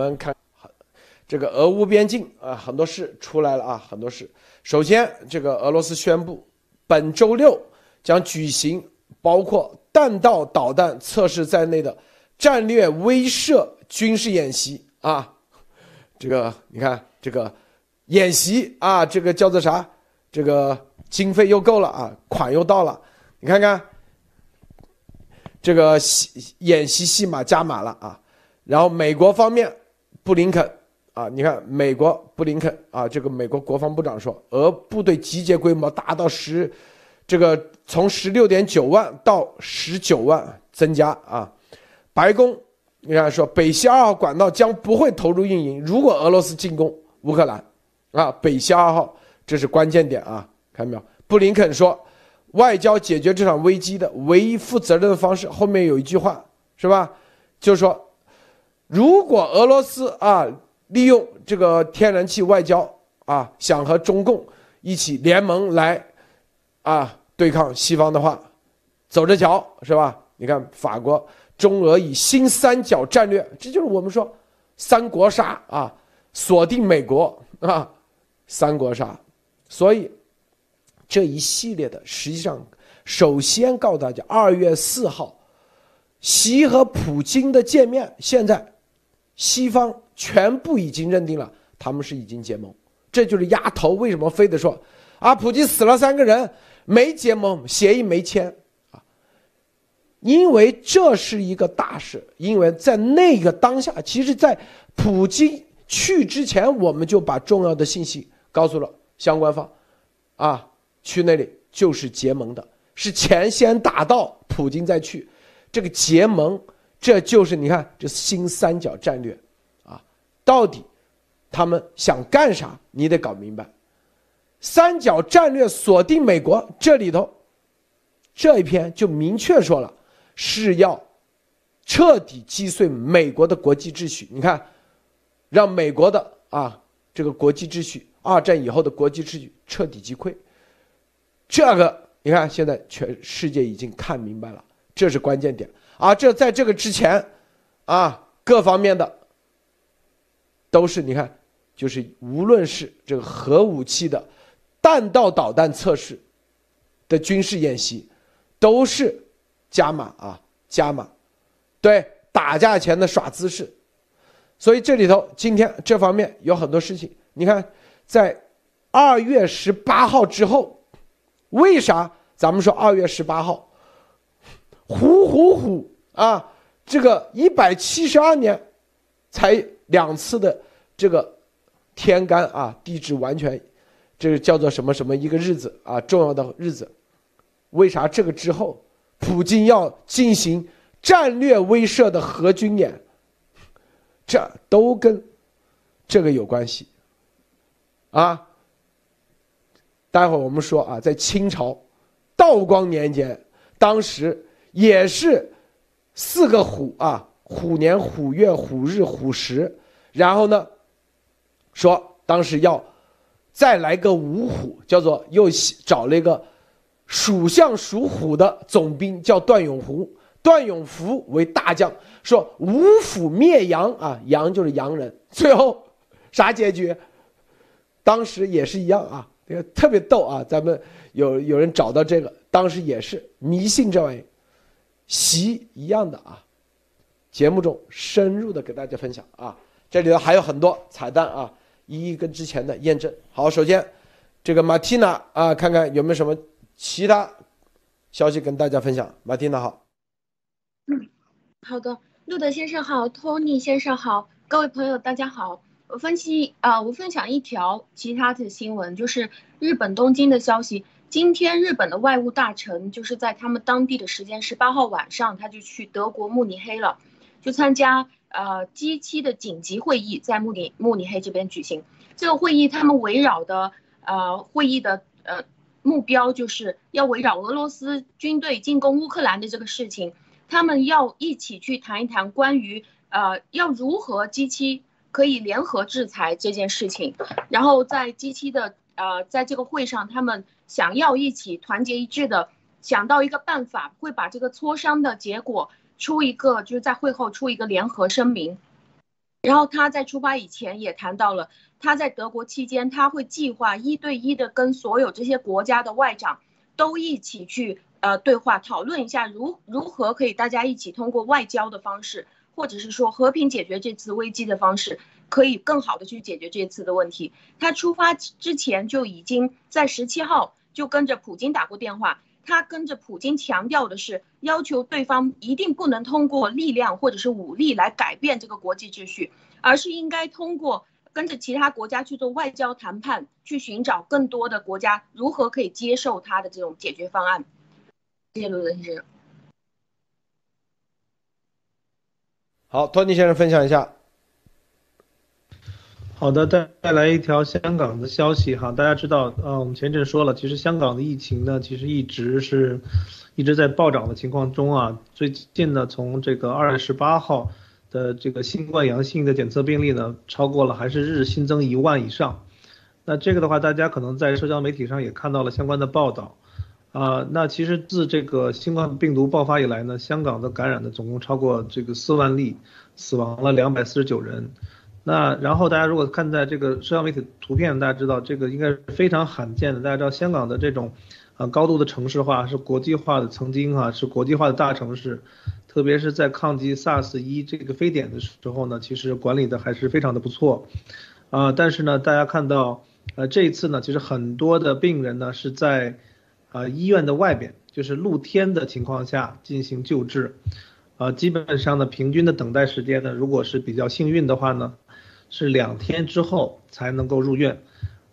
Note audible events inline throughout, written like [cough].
我们看这个俄乌边境啊，很多事出来了啊，很多事。首先，这个俄罗斯宣布，本周六将举行包括弹道导弹测试在内的战略威慑军事演习啊。这个你看，这个演习啊，这个叫做啥？这个经费又够了啊，款又到了。你看看，这个戏演习戏码加码了啊。然后美国方面，布林肯啊，你看美国布林肯啊，这个美国国防部长说，俄部队集结规模达到十，这个从十六点九万到十九万增加啊。白宫你看说，北溪二号管道将不会投入运营，如果俄罗斯进攻乌克兰啊，北溪二号这是关键点啊，看到没有？布林肯说，外交解决这场危机的唯一负责任的方式，后面有一句话是吧？就是说。如果俄罗斯啊利用这个天然气外交啊，想和中共一起联盟来啊对抗西方的话，走着瞧是吧？你看法国、中俄以新三角战略，这就是我们说三国杀啊，锁定美国啊，三国杀。所以这一系列的，实际上首先告诉大家，二月四号习和普京的见面，现在。西方全部已经认定了他们是已经结盟，这就是压头。为什么非得说啊？普京死了三个人，没结盟，协议没签啊？因为这是一个大事，因为在那个当下，其实，在普京去之前，我们就把重要的信息告诉了相关方，啊，去那里就是结盟的，是钱先打到，普京再去，这个结盟。这就是你看这新三角战略，啊，到底他们想干啥？你得搞明白。三角战略锁定美国，这里头这一篇就明确说了，是要彻底击碎美国的国际秩序。你看，让美国的啊这个国际秩序，二战以后的国际秩序彻底击溃。这个你看，现在全世界已经看明白了，这是关键点。啊，这在这个之前，啊，各方面的都是你看，就是无论是这个核武器的弹道导弹测试的军事演习，都是加码啊，加码，对打架前的耍姿势，所以这里头今天这方面有很多事情，你看，在二月十八号之后，为啥咱们说二月十八号？虎虎虎啊！这个一百七十二年，才两次的这个天干啊，地支完全，这个叫做什么什么一个日子啊，重要的日子。为啥这个之后，普京要进行战略威慑的核军演？这都跟这个有关系啊。待会儿我们说啊，在清朝道光年间，当时。也是四个虎啊，虎年、虎月、虎日、虎时，然后呢，说当时要再来个五虎，叫做又找了一个属相属虎的总兵，叫段永福，段永福为大将，说五虎灭羊啊，羊就是洋人，最后啥结局？当时也是一样啊，这个特别逗啊，咱们有有人找到这个，当时也是迷信这玩意。习一样的啊，节目中深入的给大家分享啊，这里头还有很多彩蛋啊，一一跟之前的验证。好，首先这个马蒂娜啊，看看有没有什么其他消息跟大家分享。马蒂娜好，嗯，好的，路德先生好，托尼先生好，各位朋友大家好。我分析啊，我分享一条其他的新闻，就是日本东京的消息。今天日本的外务大臣就是在他们当地的时间十八号晚上，他就去德国慕尼黑了，就参加呃 G7 的紧急会议，在慕尼慕尼黑这边举行。这个会议他们围绕的呃会议的呃目标就是要围绕俄罗斯军队进攻乌克兰的这个事情，他们要一起去谈一谈关于呃要如何 G7 可以联合制裁这件事情。然后在 G7 的呃在这个会上，他们。想要一起团结一致的想到一个办法，会把这个磋商的结果出一个，就是在会后出一个联合声明。然后他在出发以前也谈到了，他在德国期间他会计划一对一的跟所有这些国家的外长都一起去呃对话，讨论一下如如何可以大家一起通过外交的方式，或者是说和平解决这次危机的方式，可以更好的去解决这次的问题。他出发之前就已经在十七号就跟着普京打过电话。他跟着普京强调的是，要求对方一定不能通过力量或者是武力来改变这个国际秩序，而是应该通过跟着其他国家去做外交谈判，去寻找更多的国家如何可以接受他的这种解决方案。谢谢陆先生。好，托尼先生分享一下。好的，带带来一条香港的消息哈，大家知道，呃，我们前阵说了，其实香港的疫情呢，其实一直是一直在暴涨的情况中啊。最近呢，从这个二月十八号的这个新冠阳性的检测病例呢，超过了，还是日新增一万以上。那这个的话，大家可能在社交媒体上也看到了相关的报道啊。那其实自这个新冠病毒爆发以来呢，香港的感染的总共超过这个四万例，死亡了两百四十九人。那然后大家如果看在这个社交媒体图片，大家知道这个应该是非常罕见的。大家知道香港的这种，呃高度的城市化是国际化的，曾经哈是国际化的大城市，特别是在抗击 SARS 一这个非典的时候呢，其实管理的还是非常的不错，啊，但是呢，大家看到，呃这一次呢，其实很多的病人呢是在，啊医院的外边，就是露天的情况下进行救治，啊基本上呢平均的等待时间呢，如果是比较幸运的话呢。是两天之后才能够入院，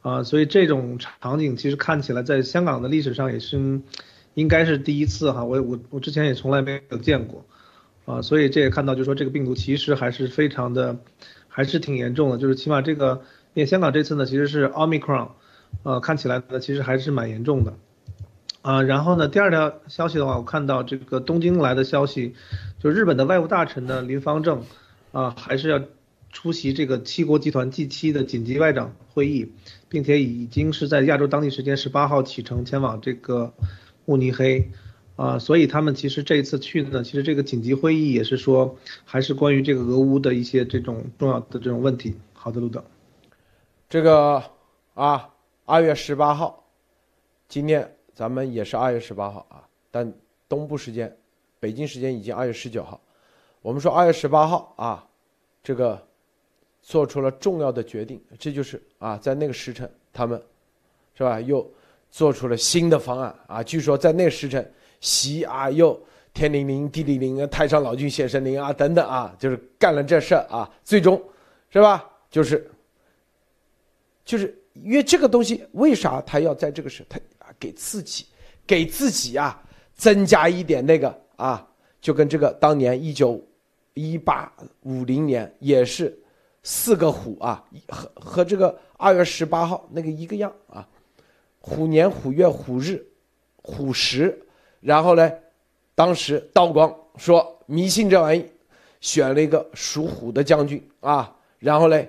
啊，所以这种场景其实看起来在香港的历史上也是，应该是第一次哈，我我我之前也从来没有见过，啊，所以这也看到就是说这个病毒其实还是非常的，还是挺严重的，就是起码这个，因为香港这次呢其实是 Omicron，呃，看起来呢其实还是蛮严重的，啊，然后呢第二条消息的话，我看到这个东京来的消息，就日本的外务大臣呢林方正，啊，还是要。出席这个七国集团 G7 的紧急外长会议，并且已经是在亚洲当地时间十八号启程前往这个慕尼黑，啊，所以他们其实这一次去呢，其实这个紧急会议也是说，还是关于这个俄乌的一些这种重要的这种问题。好的，路德，这个啊，二月十八号，今天咱们也是二月十八号啊，但东部时间，北京时间已经二月十九号，我们说二月十八号啊，这个。做出了重要的决定，这就是啊，在那个时辰，他们，是吧？又做出了新的方案啊。据说在那个时辰，习啊又天灵灵地灵灵，太上老君显神灵啊等等啊，就是干了这事儿啊。最终，是吧？就是，就是因为这个东西，为啥他要在这个时他啊给自己给自己啊增加一点那个啊，就跟这个当年一九一八五零年也是。四个虎啊，和和这个二月十八号那个一个样啊，虎年虎月虎日，虎时，然后呢，当时道光说迷信这玩意，选了一个属虎的将军啊，然后呢，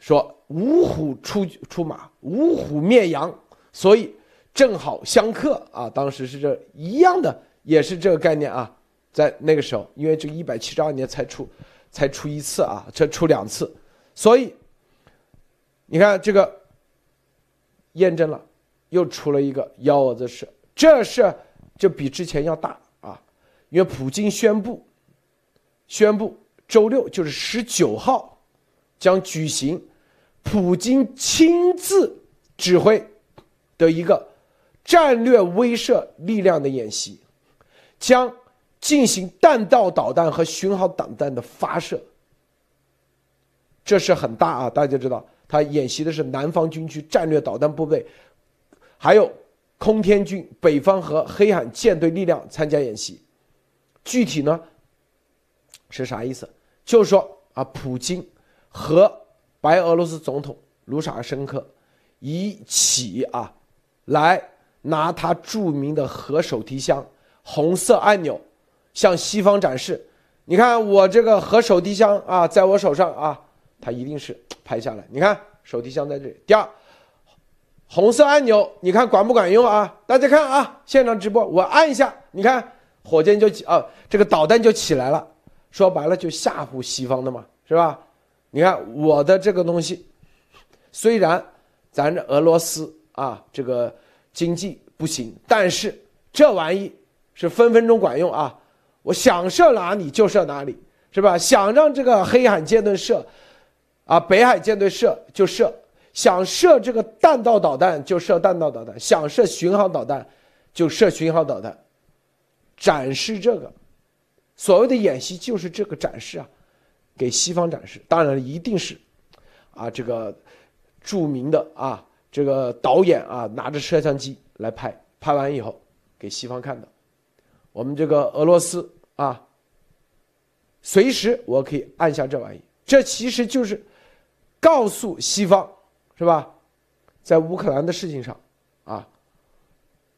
说五虎出出马，五虎灭羊，所以正好相克啊，当时是这一样的，也是这个概念啊，在那个时候，因为这一百七十二年才出。才出一次啊，这出两次，所以你看这个验证了，又出了一个幺蛾子事，这事就比之前要大啊，因为普京宣布，宣布周六就是十九号将举行普京亲自指挥的一个战略威慑力量的演习，将。进行弹道导弹和巡航导弹的发射，这是很大啊！大家知道，他演习的是南方军区战略导弹部队，还有空天军北方和黑海舰队力量参加演习。具体呢是啥意思？就是说啊，普京和白俄罗斯总统卢沙申科一起啊，来拿他著名的核手提箱红色按钮。向西方展示，你看我这个核手提箱啊，在我手上啊，它一定是拍下来。你看手提箱在这里。第二，红色按钮，你看管不管用啊？大家看啊，现场直播，我按一下，你看火箭就起啊，这个导弹就起来了。说白了就吓唬西方的嘛，是吧？你看我的这个东西，虽然咱这俄罗斯啊这个经济不行，但是这玩意是分分钟管用啊！我想射哪里就射哪里，是吧？想让这个黑海舰队射，啊，北海舰队射就射。想射这个弹道导弹就射弹道导弹，想射巡航导弹就射巡航导弹，展示这个所谓的演习就是这个展示啊，给西方展示。当然一定是啊，这个著名的啊这个导演啊拿着摄像机来拍，拍完以后给西方看的。我们这个俄罗斯啊，随时我可以按下这玩意，这其实就是告诉西方。是吧？在乌克兰的事情上，啊，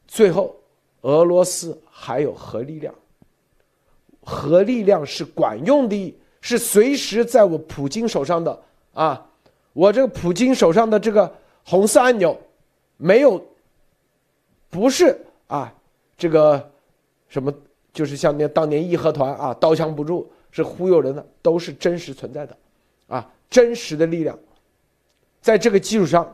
最后俄罗斯还有核力量，核力量是管用的，是随时在我普京手上的啊！我这个普京手上的这个红色按钮，没有，不是啊，这个什么，就是像那当年义和团啊，刀枪不入是忽悠人的，都是真实存在的，啊，真实的力量。在这个基础上，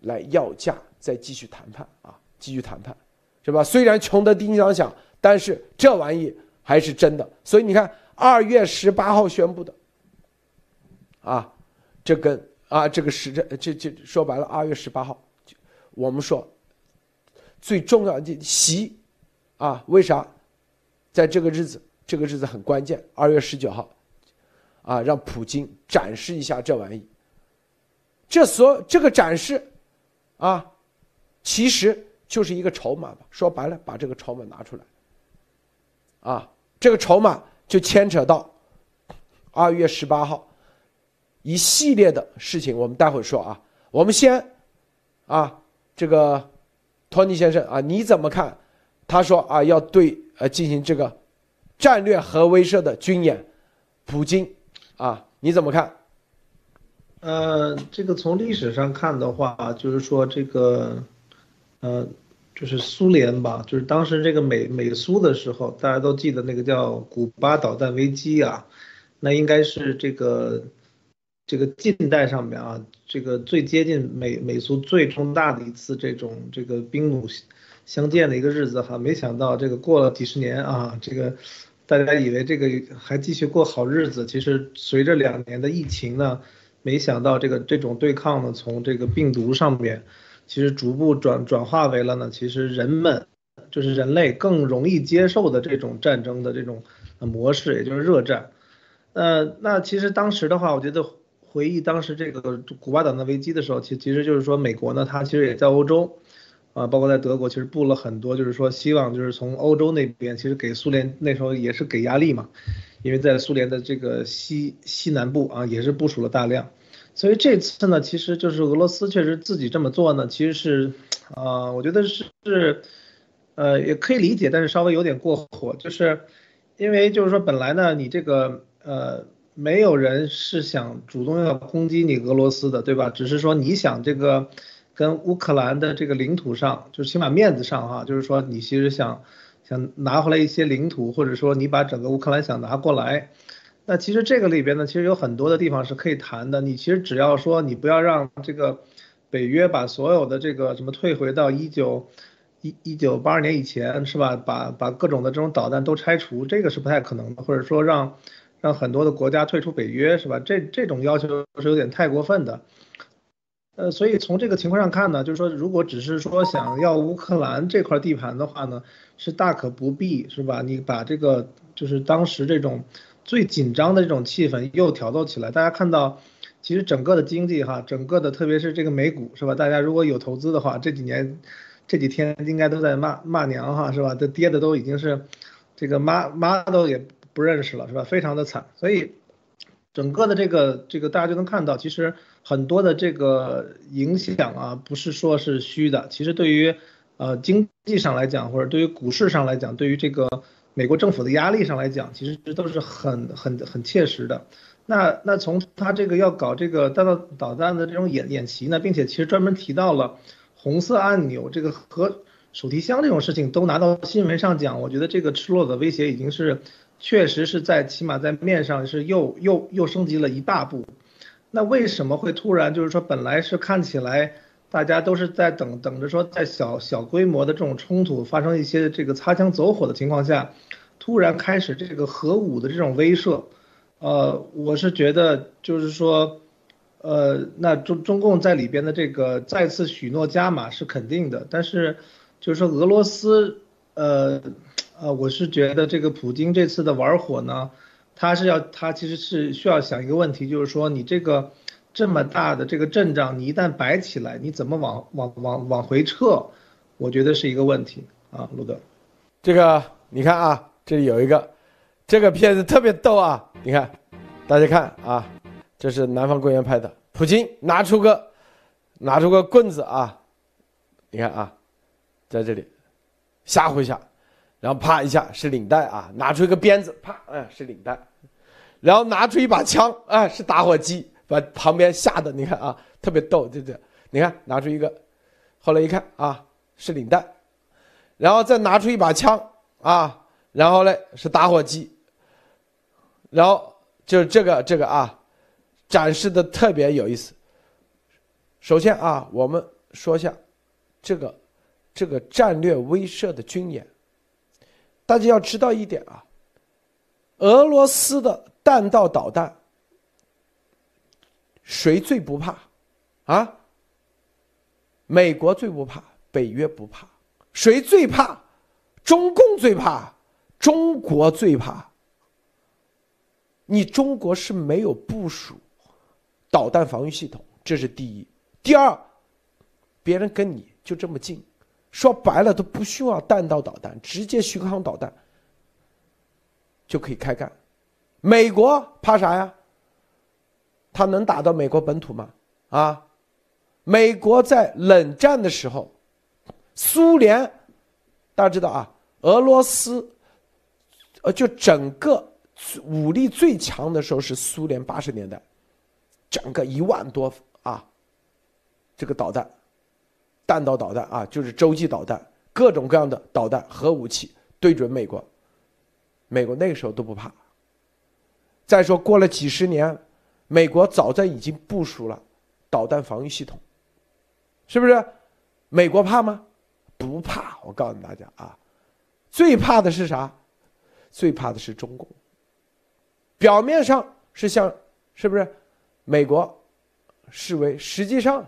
来要价，再继续谈判啊，继续谈判，是吧？虽然穷得叮当响，但是这玩意还是真的。所以你看，二月十八号宣布的，啊，这跟啊这个时辰，这这说白了，二月十八号，我们说最重要的习，啊，为啥在这个日子？这个日子很关键，二月十九号，啊，让普京展示一下这玩意。这所这个展示，啊，其实就是一个筹码吧。说白了，把这个筹码拿出来，啊，这个筹码就牵扯到二月十八号一系列的事情。我们待会说啊，我们先啊，这个托尼先生啊，你怎么看？他说啊，要对呃进行这个战略核威慑的军演，普京啊，你怎么看？呃，这个从历史上看的话，就是说这个，呃，就是苏联吧，就是当时这个美美苏的时候，大家都记得那个叫古巴导弹危机啊，那应该是这个这个近代上面啊，这个最接近美美苏最重大的一次这种这个兵弩相见的一个日子哈，没想到这个过了几十年啊，这个大家以为这个还继续过好日子，其实随着两年的疫情呢。没想到这个这种对抗呢，从这个病毒上面，其实逐步转转化为了呢，其实人们就是人类更容易接受的这种战争的这种模式，也就是热战。呃，那其实当时的话，我觉得回忆当时这个古巴导弹危机的时候，其其实就是说美国呢，它其实也在欧洲，啊，包括在德国，其实布了很多，就是说希望就是从欧洲那边，其实给苏联那时候也是给压力嘛。因为在苏联的这个西西南部啊，也是部署了大量，所以这次呢，其实就是俄罗斯确实自己这么做呢，其实是，啊，我觉得是是，呃，也可以理解，但是稍微有点过火，就是因为就是说本来呢，你这个呃，没有人是想主动要攻击你俄罗斯的，对吧？只是说你想这个跟乌克兰的这个领土上，就是起码面子上哈，就是说你其实想。想拿回来一些领土，或者说你把整个乌克兰想拿过来，那其实这个里边呢，其实有很多的地方是可以谈的。你其实只要说你不要让这个北约把所有的这个什么退回到一九一一九八二年以前，是吧？把把各种的这种导弹都拆除，这个是不太可能的。或者说让让很多的国家退出北约，是吧？这这种要求是有点太过分的。呃，所以从这个情况上看呢，就是说，如果只是说想要乌克兰这块地盘的话呢，是大可不必，是吧？你把这个就是当时这种最紧张的这种气氛又挑逗起来。大家看到，其实整个的经济哈，整个的特别是这个美股，是吧？大家如果有投资的话，这几年这几天应该都在骂骂娘哈，是吧？这跌的都已经是这个妈妈都也不认识了，是吧？非常的惨。所以整个的这个这个大家就能看到，其实。很多的这个影响啊，不是说是虚的。其实对于呃经济上来讲，或者对于股市上来讲，对于这个美国政府的压力上来讲，其实都是很很很切实的。那那从他这个要搞这个弹道导弹的这种演演习呢，并且其实专门提到了红色按钮这个和手提箱这种事情都拿到新闻上讲，我觉得这个赤裸的威胁已经是确实是在起码在面上是又又又升级了一大步。那为什么会突然就是说本来是看起来大家都是在等等着说在小小规模的这种冲突发生一些这个擦枪走火的情况下，突然开始这个核武的这种威慑？呃，我是觉得就是说，呃，那中中共在里边的这个再次许诺加码是肯定的，但是就是说俄罗斯，呃，呃，我是觉得这个普京这次的玩火呢，他是要他其实是需要想一个问题，就是说你这个这么大的这个阵仗，你一旦摆起来，你怎么往往往往回撤？我觉得是一个问题啊，路德，这个你看啊，这里有一个。这个片子特别逗啊！你看，大家看啊，这是南方公园拍的。普京拿出个拿出个棍子啊，你看啊，在这里吓唬一下，然后啪一下是领带啊，拿出一个鞭子，啪，哎是领带，然后拿出一把枪，哎是打火机，把旁边吓得你看啊，特别逗，对不对？你看拿出一个，后来一看啊是领带，然后再拿出一把枪啊，然后嘞是打火机。然后就是这个这个啊，展示的特别有意思。首先啊，我们说一下这个这个战略威慑的军演。大家要知道一点啊，俄罗斯的弹道导弹谁最不怕啊？美国最不怕，北约不怕，谁最怕？中共最怕，中国最怕。你中国是没有部署导弹防御系统，这是第一。第二，别人跟你就这么近，说白了都不需要弹道导弹，直接巡航导弹就可以开干。美国怕啥呀？他能打到美国本土吗？啊，美国在冷战的时候，苏联大家知道啊，俄罗斯，呃，就整个。武力最强的时候是苏联八十年代，整个一万多啊，这个导弹，弹道导弹啊，就是洲际导弹，各种各样的导弹、核武器对准美国，美国那个时候都不怕。再说过了几十年，美国早在已经部署了导弹防御系统，是不是？美国怕吗？不怕。我告诉大家啊，最怕的是啥？最怕的是中共。表面上是像，是不是？美国视为实际上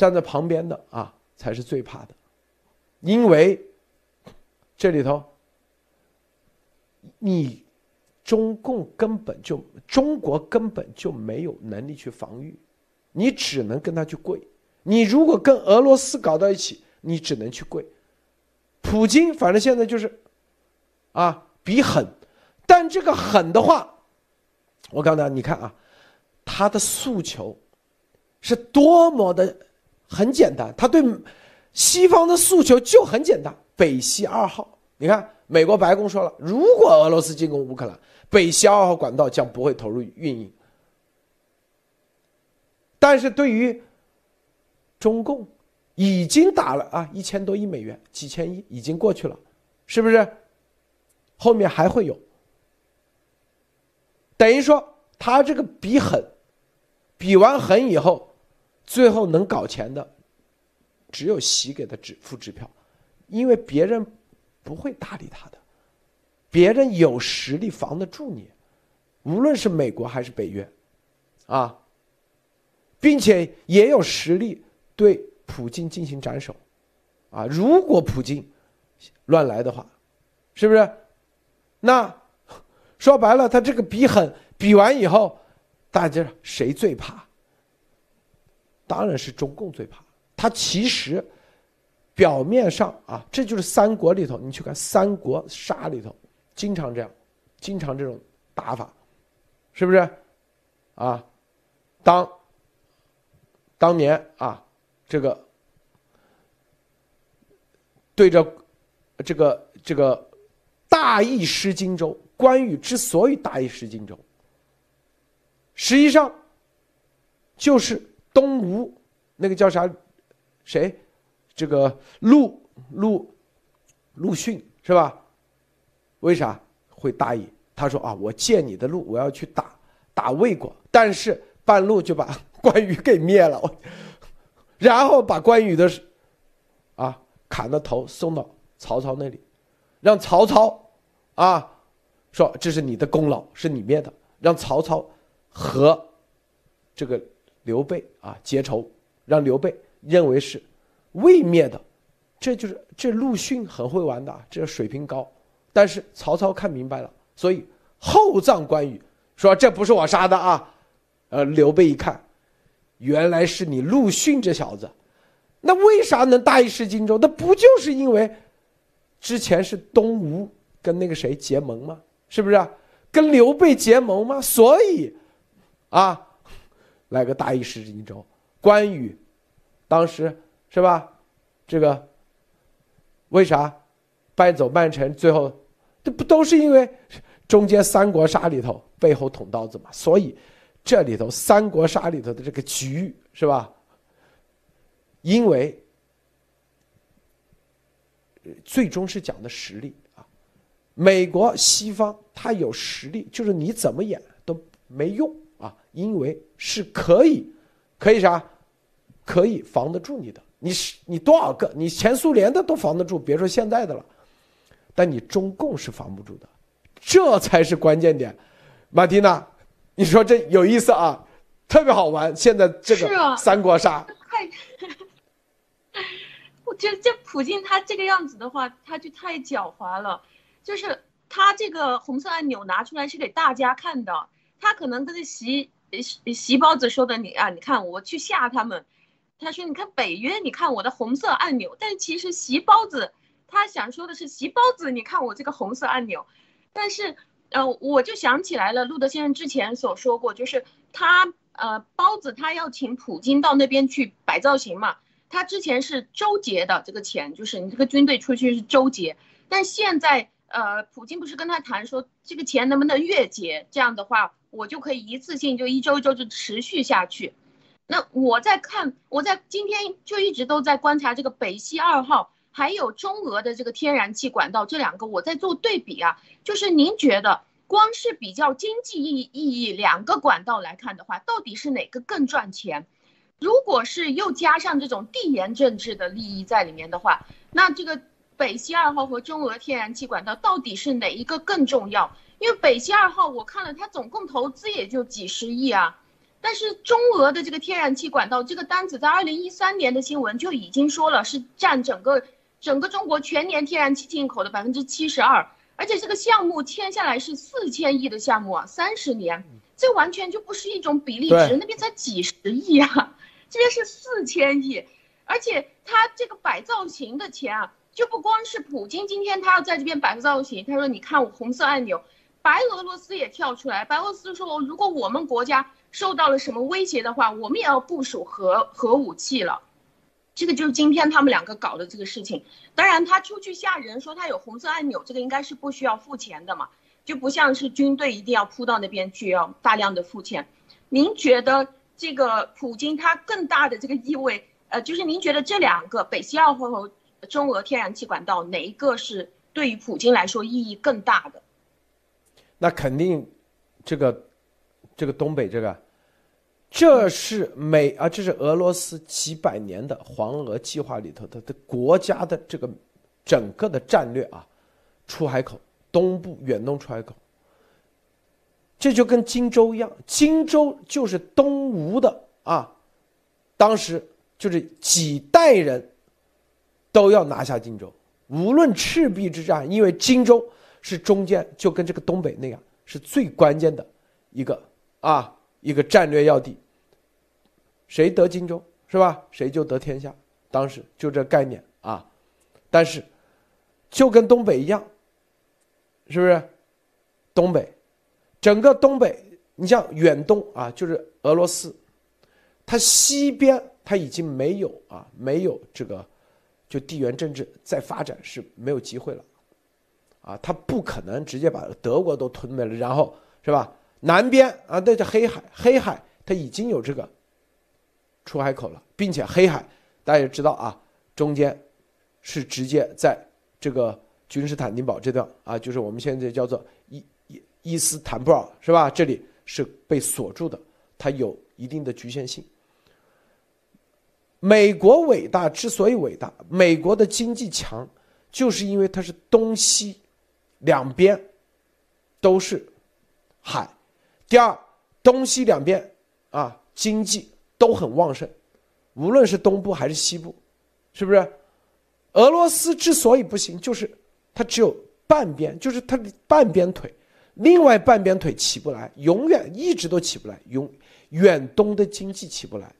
站在旁边的啊，才是最怕的，因为这里头你中共根本就中国根本就没有能力去防御，你只能跟他去跪。你如果跟俄罗斯搞到一起，你只能去跪。普京反正现在就是啊，比狠。但这个狠的话，我告诉大家，你看啊，他的诉求是多么的很简单，他对西方的诉求就很简单。北溪二号，你看，美国白宫说了，如果俄罗斯进攻乌克兰，北溪二号管道将不会投入运营。但是对于中共，已经打了啊一千多亿美元，几千亿已经过去了，是不是？后面还会有。等于说，他这个比狠，比完狠以后，最后能搞钱的，只有习给的支付支票，因为别人不会搭理他的，别人有实力防得住你，无论是美国还是北约，啊，并且也有实力对普京进行斩首，啊，如果普京乱来的话，是不是？那。说白了，他这个比狠，比完以后，大家谁最怕？当然是中共最怕。他其实表面上啊，这就是三国里头，你去看三国杀里头，经常这样，经常这种打法，是不是？啊，当当年啊，这个对着这个这个大意失荆州。关羽之所以大意失荆州，实际上就是东吴那个叫啥，谁，这个陆陆陆逊是吧？为啥会大意。他说啊，我借你的路，我要去打打魏国，但是半路就把 [laughs] 关羽给灭了，然后把关羽的啊砍了头送到曹操那里，让曹操啊说这是你的功劳，是你灭的，让曹操和这个刘备啊结仇，让刘备认为是魏灭的，这就是这陆逊很会玩的，这水平高，但是曹操看明白了。所以厚葬关羽，说这不是我杀的啊，呃，刘备一看，原来是你陆逊这小子，那为啥能大意失荆州？那不就是因为之前是东吴跟那个谁结盟吗？是不是？跟刘备结盟吗？所以啊，来个大意失荆州。关羽当时是吧？这个为啥败走半城？最后这不都是因为？中间三国杀里头背后捅刀子嘛，所以这里头三国杀里头的这个局是吧？因为最终是讲的实力啊，美国西方他有实力，就是你怎么演都没用啊，因为是可以，可以啥？可以防得住你的，你是你多少个？你前苏联的都防得住，别说现在的了，但你中共是防不住的。这才是关键点，马蒂娜，你说这有意思啊，特别好玩。现在这个三国杀，[laughs] 太，我觉得这普京他这个样子的话，他就太狡猾了。就是他这个红色按钮拿出来是给大家看的，他可能跟习席席包子说的，你啊，你看我去吓他们。他说，你看北约，你看我的红色按钮。但其实席包子他想说的是，席包子，你看我这个红色按钮。但是，呃，我就想起来了，路德先生之前所说过，就是他，呃，包子他要请普京到那边去摆造型嘛。他之前是周结的这个钱，就是你这个军队出去是周结，但现在，呃，普京不是跟他谈说这个钱能不能月结？这样的话，我就可以一次性就一周一周就持续下去。那我在看，我在今天就一直都在观察这个北溪二号。还有中俄的这个天然气管道，这两个我在做对比啊，就是您觉得光是比较经济意意义两个管道来看的话，到底是哪个更赚钱？如果是又加上这种地缘政治的利益在里面的话，那这个北溪二号和中俄天然气管道到底是哪一个更重要？因为北溪二号我看了，它总共投资也就几十亿啊，但是中俄的这个天然气管道这个单子在二零一三年的新闻就已经说了，是占整个。整个中国全年天然气进口的百分之七十二，而且这个项目签下来是四千亿的项目啊，三十年，这完全就不是一种比例值，那边才几十亿啊，这边是四千亿，而且他这个摆造型的钱啊，就不光是普京今天他要在这边摆个造型，他说你看我红色按钮，白俄罗斯也跳出来，白俄罗斯说如果我们国家受到了什么威胁的话，我们也要部署核核武器了。这个就是今天他们两个搞的这个事情，当然他出去吓人说他有红色按钮，这个应该是不需要付钱的嘛，就不像是军队一定要扑到那边去要大量的付钱。您觉得这个普京他更大的这个意味，呃，就是您觉得这两个北溪二号和中俄天然气管道哪一个是对于普京来说意义更大的？那肯定，这个，这个东北这个。这是美啊，这是俄罗斯几百年的黄俄计划里头的的国家的这个整个的战略啊，出海口东部远东出海口，这就跟荆州一样，荆州就是东吴的啊，当时就是几代人都要拿下荆州，无论赤壁之战，因为荆州是中间就跟这个东北那样，是最关键的一个啊。一个战略要地，谁得荆州是吧？谁就得天下。当时就这概念啊，但是就跟东北一样，是不是？东北，整个东北，你像远东啊，就是俄罗斯，它西边它已经没有啊，没有这个就地缘政治再发展是没有机会了，啊，他不可能直接把德国都吞没了，然后是吧？南边啊，那叫黑海，黑海它已经有这个出海口了，并且黑海大家也知道啊，中间是直接在这个君士坦丁堡这段啊，就是我们现在叫做伊伊伊斯坦布尔是吧？这里是被锁住的，它有一定的局限性。美国伟大之所以伟大，美国的经济强，就是因为它是东西两边都是海。第二，东西两边啊经济都很旺盛，无论是东部还是西部，是不是？俄罗斯之所以不行，就是它只有半边，就是它的半边腿，另外半边腿起不来，永远一直都起不来，永远东的经济起不来。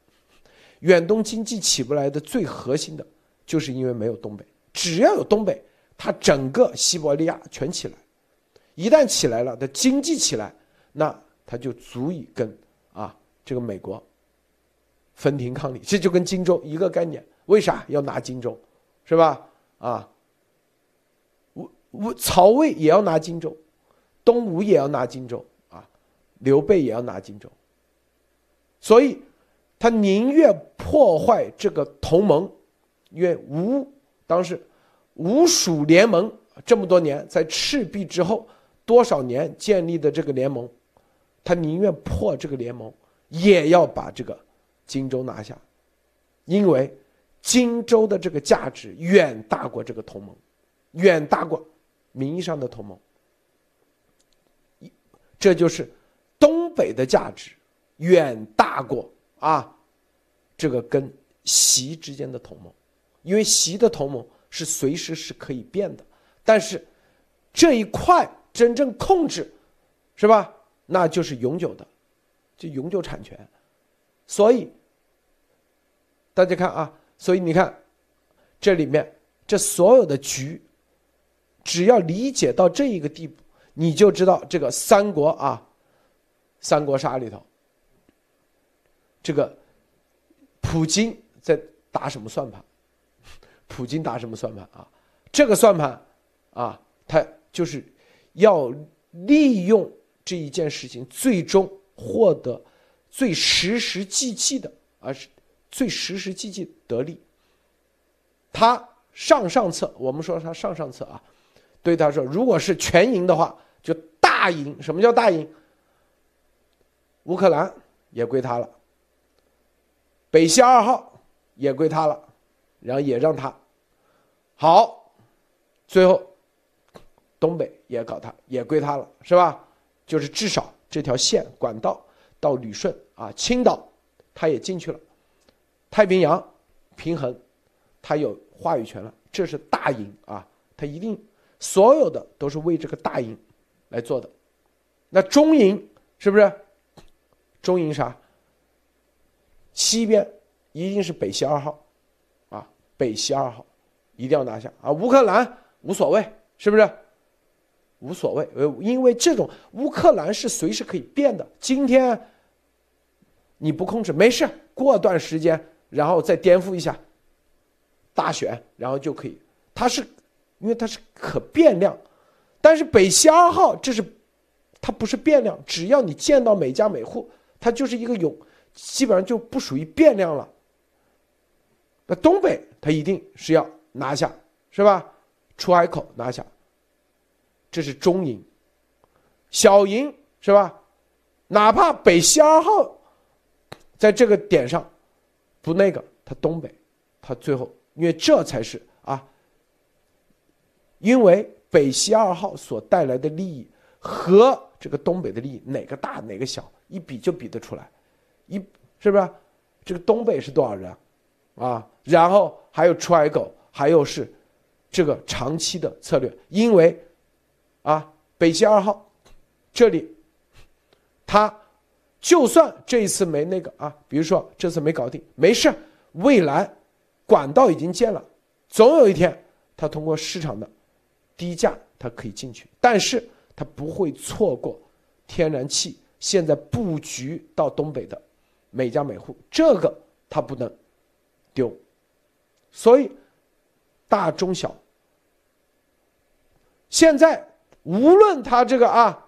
远东经济起不来的最核心的，就是因为没有东北。只要有东北，他整个西伯利亚全起来。一旦起来了，他经济起来，那他就足以跟啊这个美国分庭抗礼。这就跟荆州一个概念。为啥要拿荆州？是吧？啊，吴吴曹魏也要拿荆州，东吴也要拿荆州啊，刘备也要拿荆州。所以。他宁愿破坏这个同盟，因为吴当时吴蜀联盟这么多年，在赤壁之后多少年建立的这个联盟，他宁愿破这个联盟，也要把这个荆州拿下，因为荆州的这个价值远大过这个同盟，远大过名义上的同盟。这就是东北的价值远大过。啊，这个跟习之间的同盟，因为习的同盟是随时是可以变的，但是这一块真正控制，是吧？那就是永久的，就永久产权。所以大家看啊，所以你看这里面这所有的局，只要理解到这一个地步，你就知道这个三国啊，三国杀里头。这个普京在打什么算盘？普京打什么算盘啊？这个算盘啊，他就是要利用这一件事情，最终获得最实实际际的，而是最实实际际得利。他上上策，我们说他上上策啊，对他说，如果是全赢的话，就大赢。什么叫大赢？乌克兰也归他了。北溪二号也归他了，然后也让他好，最后东北也搞他，也归他了，是吧？就是至少这条线管道到旅顺啊，青岛他也进去了，太平洋平衡他有话语权了，这是大赢啊！他一定所有的都是为这个大赢来做的。那中赢是不是？中赢啥？西边一定是北溪二号，北溪二号一定要拿下啊！乌克兰无所谓，是不是？无所谓，呃，因为这种乌克兰是随时可以变的。今天你不控制没事，过段时间然后再颠覆一下，大选然后就可以。它是因为它是可变量，但是北溪二号这是它不是变量，只要你见到每家每户，它就是一个永。基本上就不属于变量了。那东北他一定是要拿下，是吧？出海口拿下，这是中营。小营是吧？哪怕北溪二号在这个点上不那个，他东北他最后，因为这才是啊，因为北溪二号所带来的利益和这个东北的利益哪个大哪个小，一比就比得出来。一是不是？这个东北是多少人啊？啊然后还有出海口，还有是这个长期的策略。因为啊，北溪二号这里，他就算这一次没那个啊，比如说这次没搞定，没事，未来管道已经建了，总有一天他通过市场的低价，他可以进去，但是他不会错过天然气现在布局到东北的。每家每户，这个他不能丢，所以大中小，现在无论他这个啊，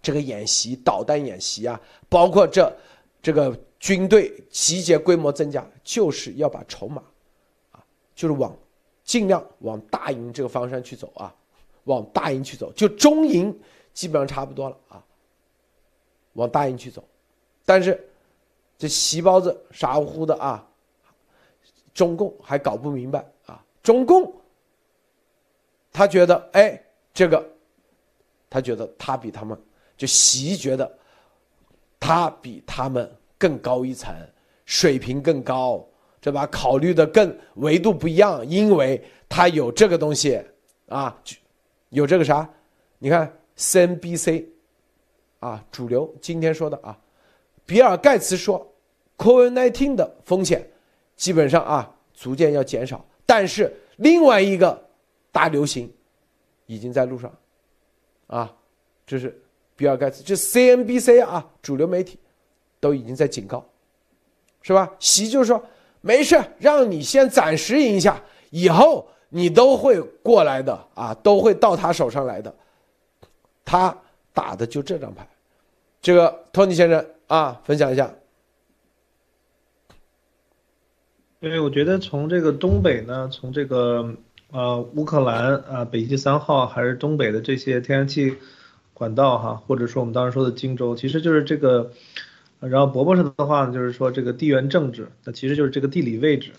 这个演习导弹演习啊，包括这这个军队集结规模增加，就是要把筹码啊，就是往尽量往大营这个方向去走啊，往大营去走，就中营基本上差不多了啊，往大营去走。但是这习包子傻乎乎的啊，中共还搞不明白啊，中共他觉得哎，这个他觉得他比他们就习觉得他比他们更高一层，水平更高。对吧？考虑的更维度不一样，因为他有这个东西啊，有这个啥？你看 CNBC 啊，主流今天说的啊，比尔盖茨说，COVID-19 的风险基本上啊逐渐要减少，但是另外一个大流行已经在路上啊，这是比尔盖茨，这 CNBC 啊，主流媒体都已经在警告，是吧？习就是说。没事，让你先暂时赢一下，以后你都会过来的啊，都会到他手上来的。他打的就这张牌，这个托尼先生啊，分享一下。因为我觉得从这个东北呢，从这个呃乌克兰啊北极三号，还是东北的这些天然气管道哈，或者说我们当时说的荆州，其实就是这个。然后伯伯说的话呢，就是说这个地缘政治，那其实就是这个地理位置，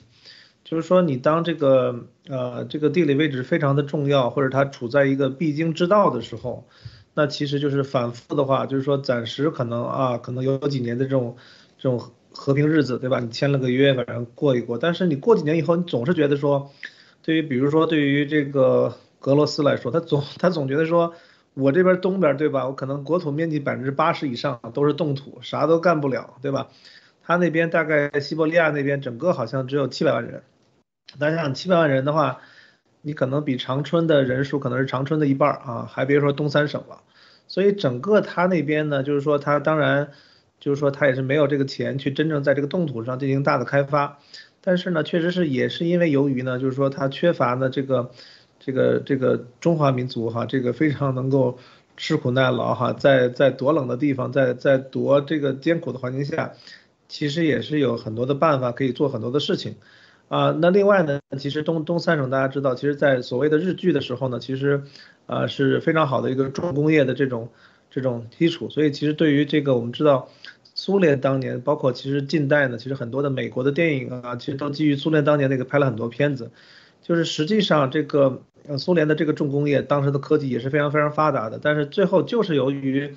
就是说你当这个呃这个地理位置非常的重要，或者它处在一个必经之道的时候，那其实就是反复的话，就是说暂时可能啊可能有几年的这种这种和平日子，对吧？你签了个约，反正过一过，但是你过几年以后，你总是觉得说，对于比如说对于这个俄罗斯来说，他总他总觉得说。我这边东边对吧？我可能国土面积百分之八十以上都是冻土，啥都干不了，对吧？他那边大概西伯利亚那边整个好像只有七百万人，大家想七百万人的话，你可能比长春的人数可能是长春的一半啊，还别说东三省了。所以整个他那边呢，就是说他当然就是说他也是没有这个钱去真正在这个冻土上进行大的开发，但是呢，确实是也是因为由于呢，就是说他缺乏呢这个。这个这个中华民族哈，这个非常能够吃苦耐劳哈，在在多冷的地方，在在多这个艰苦的环境下，其实也是有很多的办法可以做很多的事情，啊，那另外呢，其实东东三省大家知道，其实在所谓的日据的时候呢，其实啊是非常好的一个重工业的这种这种基础，所以其实对于这个我们知道，苏联当年包括其实近代呢，其实很多的美国的电影啊，其实都基于苏联当年那个拍了很多片子，就是实际上这个。呃，苏联的这个重工业当时的科技也是非常非常发达的，但是最后就是由于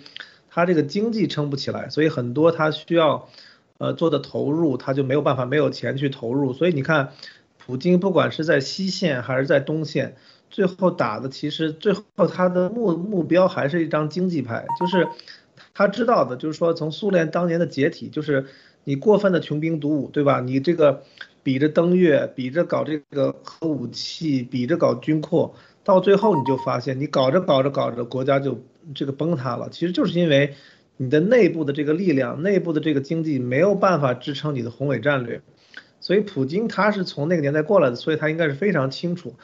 它这个经济撑不起来，所以很多它需要呃做的投入，它就没有办法没有钱去投入。所以你看，普京不管是在西线还是在东线，最后打的其实最后他的目目标还是一张经济牌，就是他知道的，就是说从苏联当年的解体，就是你过分的穷兵黩武，对吧？你这个。比着登月，比着搞这个核武器，比着搞军扩，到最后你就发现，你搞着搞着搞着，国家就这个崩塌了。其实就是因为你的内部的这个力量，内部的这个经济没有办法支撑你的宏伟战略。所以普京他是从那个年代过来的，所以他应该是非常清楚。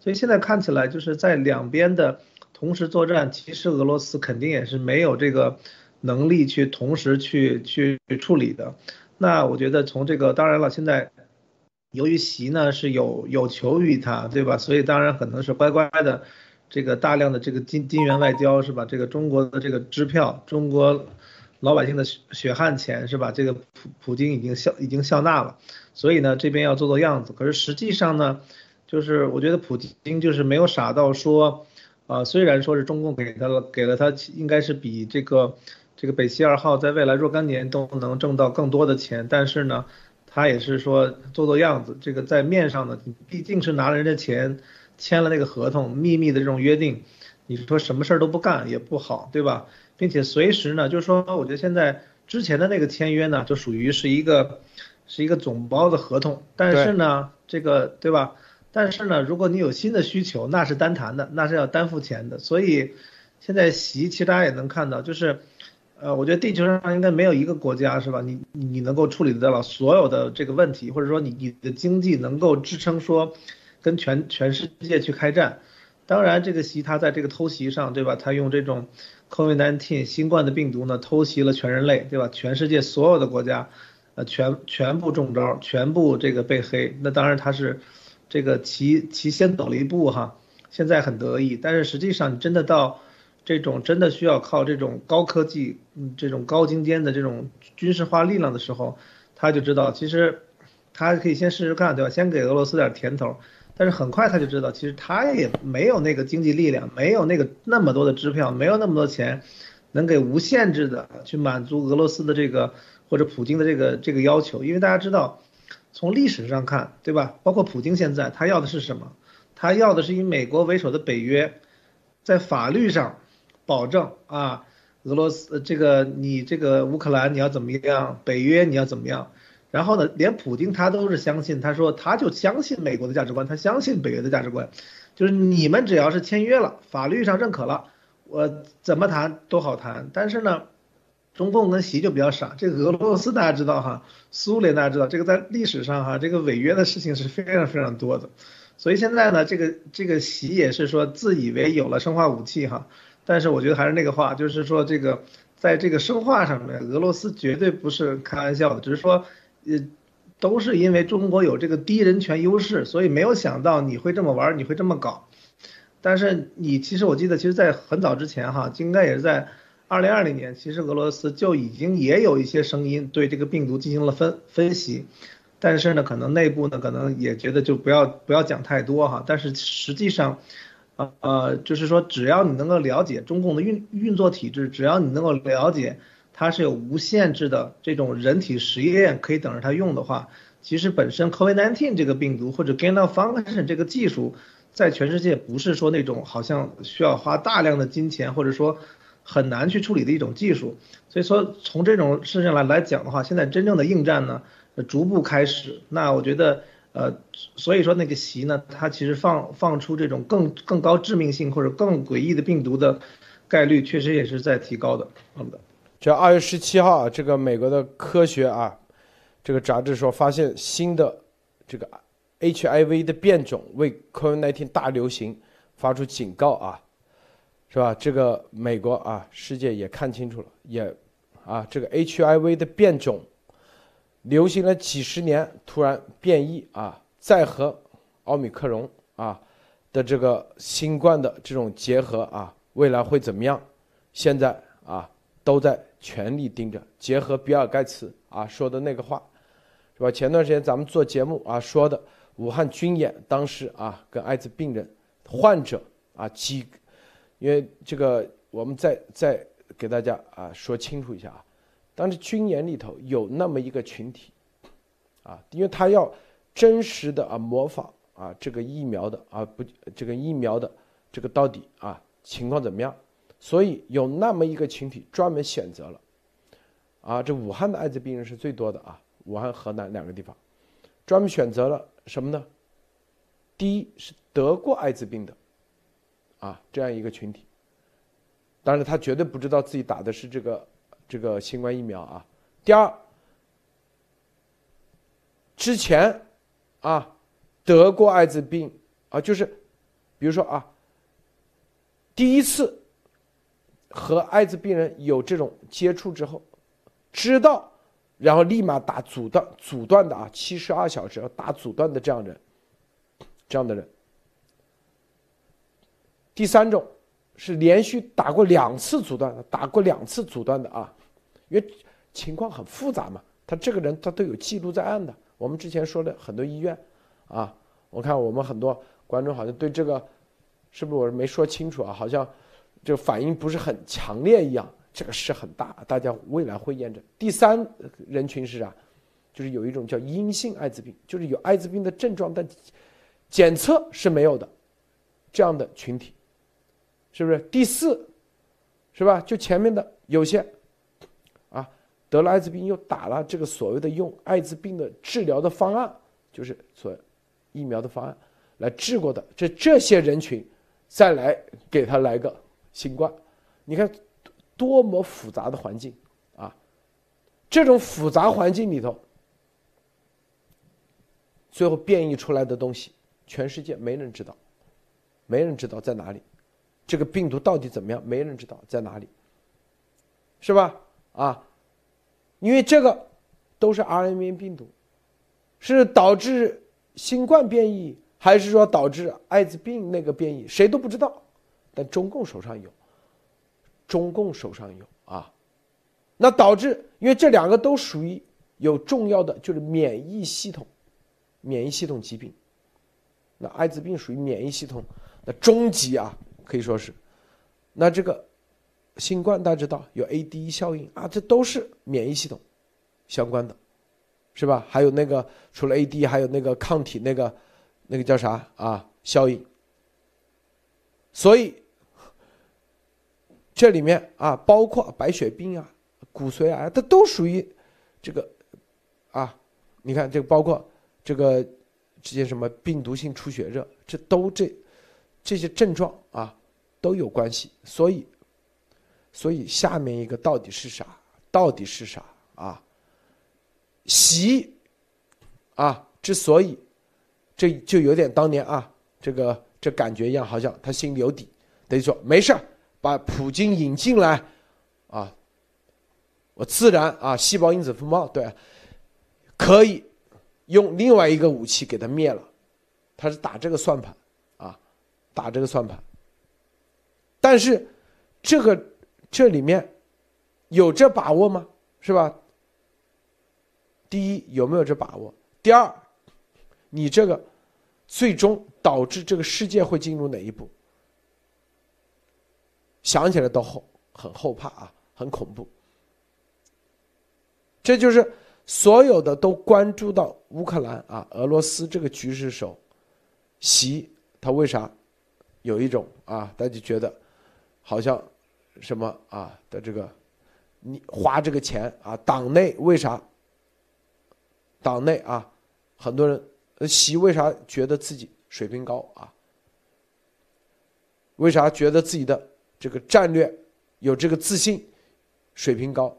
所以现在看起来就是在两边的同时作战，其实俄罗斯肯定也是没有这个能力去同时去去处理的。那我觉得从这个，当然了，现在。由于习呢是有有求于他，对吧？所以当然可能是乖乖的，这个大量的这个金金元外交是吧？这个中国的这个支票，中国老百姓的血汗钱是吧？这个普普京已经笑已经笑纳了，所以呢这边要做做样子。可是实际上呢，就是我觉得普京就是没有傻到说，啊虽然说是中共给他了给了他应该是比这个这个北溪二号在未来若干年都能挣到更多的钱，但是呢。他也是说做做样子，这个在面上呢，你毕竟是拿了人家钱，签了那个合同，秘密的这种约定，你说什么事儿都不干也不好，对吧？并且随时呢，就是说，我觉得现在之前的那个签约呢，就属于是一个是一个总包的合同，但是呢，这个对吧？但是呢，如果你有新的需求，那是单谈的，那是要单付钱的。所以现在习，其实大家也能看到，就是。呃，我觉得地球上应该没有一个国家是吧？你你能够处理得了所有的这个问题，或者说你你的经济能够支撑说跟全全世界去开战。当然，这个习他在这个偷袭上，对吧？他用这种 COVID-19 新冠的病毒呢，偷袭了全人类，对吧？全世界所有的国家，呃，全全部中招，全部这个被黑。那当然他是这个其其先走了一步哈，现在很得意，但是实际上你真的到。这种真的需要靠这种高科技，嗯，这种高精尖的这种军事化力量的时候，他就知道其实他可以先试试看，对吧？先给俄罗斯点甜头，但是很快他就知道，其实他也没有那个经济力量，没有那个那么多的支票，没有那么多钱，能给无限制的去满足俄罗斯的这个或者普京的这个这个要求，因为大家知道，从历史上看，对吧？包括普京现在他要的是什么？他要的是以美国为首的北约，在法律上。保证啊，俄罗斯这个你这个乌克兰你要怎么样，北约你要怎么样，然后呢，连普京他都是相信，他说他就相信美国的价值观，他相信北约的价值观，就是你们只要是签约了，法律上认可了，我怎么谈都好谈。但是呢，中共跟习就比较傻，这个俄罗斯大家知道哈，苏联大家知道，这个在历史上哈，这个违约的事情是非常非常多的，所以现在呢，这个这个习也是说自以为有了生化武器哈。但是我觉得还是那个话，就是说这个，在这个生化上面，俄罗斯绝对不是开玩笑的，只是说，呃，都是因为中国有这个低人权优势，所以没有想到你会这么玩，你会这么搞。但是你其实我记得，其实，在很早之前哈，应该也是在二零二零年，其实俄罗斯就已经也有一些声音对这个病毒进行了分分析，但是呢，可能内部呢，可能也觉得就不要不要讲太多哈，但是实际上。呃呃，就是说，只要你能够了解中共的运运作体制，只要你能够了解它是有无限制的这种人体实验可以等着它用的话，其实本身 COVID-19 这个病毒或者 gain of function 这个技术，在全世界不是说那种好像需要花大量的金钱或者说很难去处理的一种技术。所以说，从这种事情来来讲的话，现在真正的应战呢，逐步开始。那我觉得。呃，所以说那个习呢，它其实放放出这种更更高致命性或者更诡异的病毒的概率，确实也是在提高的。好的，这二月十七号，这个美国的科学啊，这个杂志说发现新的这个 HIV 的变种为 COVID-19 大流行发出警告啊，是吧？这个美国啊，世界也看清楚了，也啊，这个 HIV 的变种。流行了几十年，突然变异啊，再和奥密克戎啊的这个新冠的这种结合啊，未来会怎么样？现在啊都在全力盯着。结合比尔盖茨啊说的那个话，是吧？前段时间咱们做节目啊说的，武汉军演当时啊跟艾滋病人患者啊几，因为这个我们再再给大家啊说清楚一下啊。当时军演里头有那么一个群体，啊，因为他要真实的啊模仿啊这个疫苗的啊不这个疫苗的这个到底啊情况怎么样，所以有那么一个群体专门选择了，啊这武汉的艾滋病人是最多的啊，武汉河南两个地方，专门选择了什么呢？第一是得过艾滋病的，啊这样一个群体，当然他绝对不知道自己打的是这个。这个新冠疫苗啊，第二，之前啊得过艾滋病啊，就是比如说啊，第一次和艾滋病人有这种接触之后，知道，然后立马打阻断阻断的啊，七十二小时要打阻断的这样人，这样的人。第三种是连续打过两次阻断的，打过两次阻断的啊。因为情况很复杂嘛，他这个人他都有记录在案的。我们之前说的很多医院，啊，我看我们很多观众好像对这个，是不是我没说清楚啊？好像就反应不是很强烈一样。这个事很大，大家未来会验证。第三人群是啥？就是有一种叫阴性艾滋病，就是有艾滋病的症状，但检测是没有的，这样的群体，是不是？第四，是吧？就前面的有些。啊得了艾滋病又打了这个所谓的用艾滋病的治疗的方案，就是所疫苗的方案来治过的，这这些人群再来给他来个新冠，你看多么复杂的环境啊！这种复杂环境里头，最后变异出来的东西，全世界没人知道，没人知道在哪里，这个病毒到底怎么样，没人知道在哪里，是吧？啊！因为这个都是 RNA 病毒，是导致新冠变异，还是说导致艾滋病那个变异？谁都不知道，但中共手上有，中共手上有啊，那导致因为这两个都属于有重要的就是免疫系统，免疫系统疾病，那艾滋病属于免疫系统的终极啊，可以说是，那这个新冠大家知道有 ADE 效应啊，这都是免疫系统相关的，是吧？还有那个除了 AD，还有那个抗体那个那个叫啥啊效应，所以。这里面啊，包括白血病啊、骨髓癌，它都属于这个啊。你看，这个包括这个这些什么病毒性出血热，这都这这些症状啊都有关系。所以，所以下面一个到底是啥？到底是啥啊？习啊，之所以这就有点当年啊，这个这感觉一样，好像他心里有底，等于说没事。把普京引进来，啊，我自然啊，细胞因子风暴对，可以用另外一个武器给他灭了，他是打这个算盘，啊，打这个算盘。但是这个这里面有这把握吗？是吧？第一有没有这把握？第二，你这个最终导致这个世界会进入哪一步？想起来都后很后怕啊，很恐怖。这就是所有的都关注到乌克兰啊，俄罗斯这个局势时候，习他为啥有一种啊，大家觉得好像什么啊的这个你花这个钱啊，党内为啥党内啊很多人习为啥觉得自己水平高啊？为啥觉得自己的？这个战略有这个自信，水平高，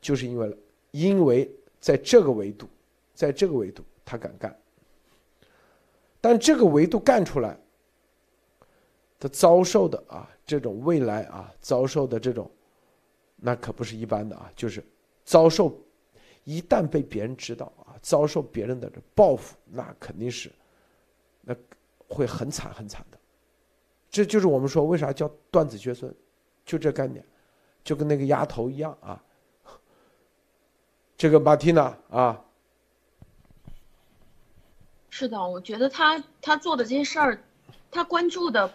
就是因为了因为在这个维度，在这个维度他敢干，但这个维度干出来，他遭受的啊这种未来啊遭受的这种，那可不是一般的啊，就是遭受，一旦被别人知道啊，遭受别人的报复，那肯定是，那会很惨很惨的。这就是我们说为啥叫断子绝孙，就这概念，就跟那个丫头一样啊。这个马蒂娜啊，是的，我觉得他他做的这些事儿，他关注的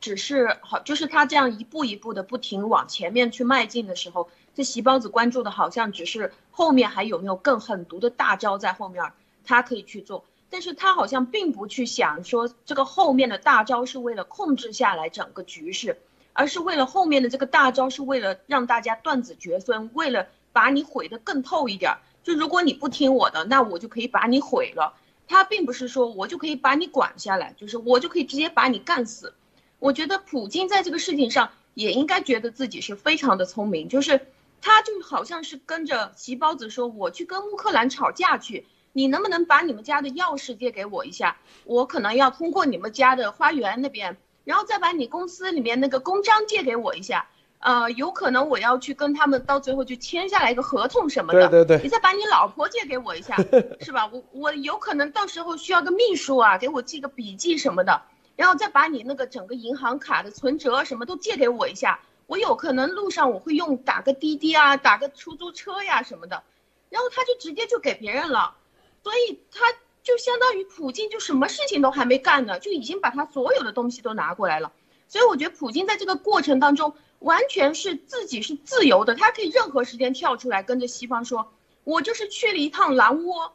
只是好，就是他这样一步一步的不停往前面去迈进的时候，这席包子关注的好像只是后面还有没有更狠毒的大招在后面，他可以去做。但是他好像并不去想说这个后面的大招是为了控制下来整个局势，而是为了后面的这个大招是为了让大家断子绝孙，为了把你毁得更透一点。就如果你不听我的，那我就可以把你毁了。他并不是说我就可以把你管下来，就是我就可以直接把你干死。我觉得普京在这个事情上也应该觉得自己是非常的聪明，就是他就好像是跟着席包子说，我去跟乌克兰吵架去。你能不能把你们家的钥匙借给我一下？我可能要通过你们家的花园那边，然后再把你公司里面那个公章借给我一下。呃，有可能我要去跟他们到最后就签下来一个合同什么的。对对对。你再把你老婆借给我一下，[laughs] 是吧？我我有可能到时候需要个秘书啊，给我记个笔记什么的。然后再把你那个整个银行卡的存折什么都借给我一下。我有可能路上我会用打个滴滴啊，打个出租车呀什么的。然后他就直接就给别人了。所以他就相当于普京，就什么事情都还没干呢，就已经把他所有的东西都拿过来了。所以我觉得普京在这个过程当中，完全是自己是自由的，他可以任何时间跳出来跟着西方说：“我就是去了一趟狼窝，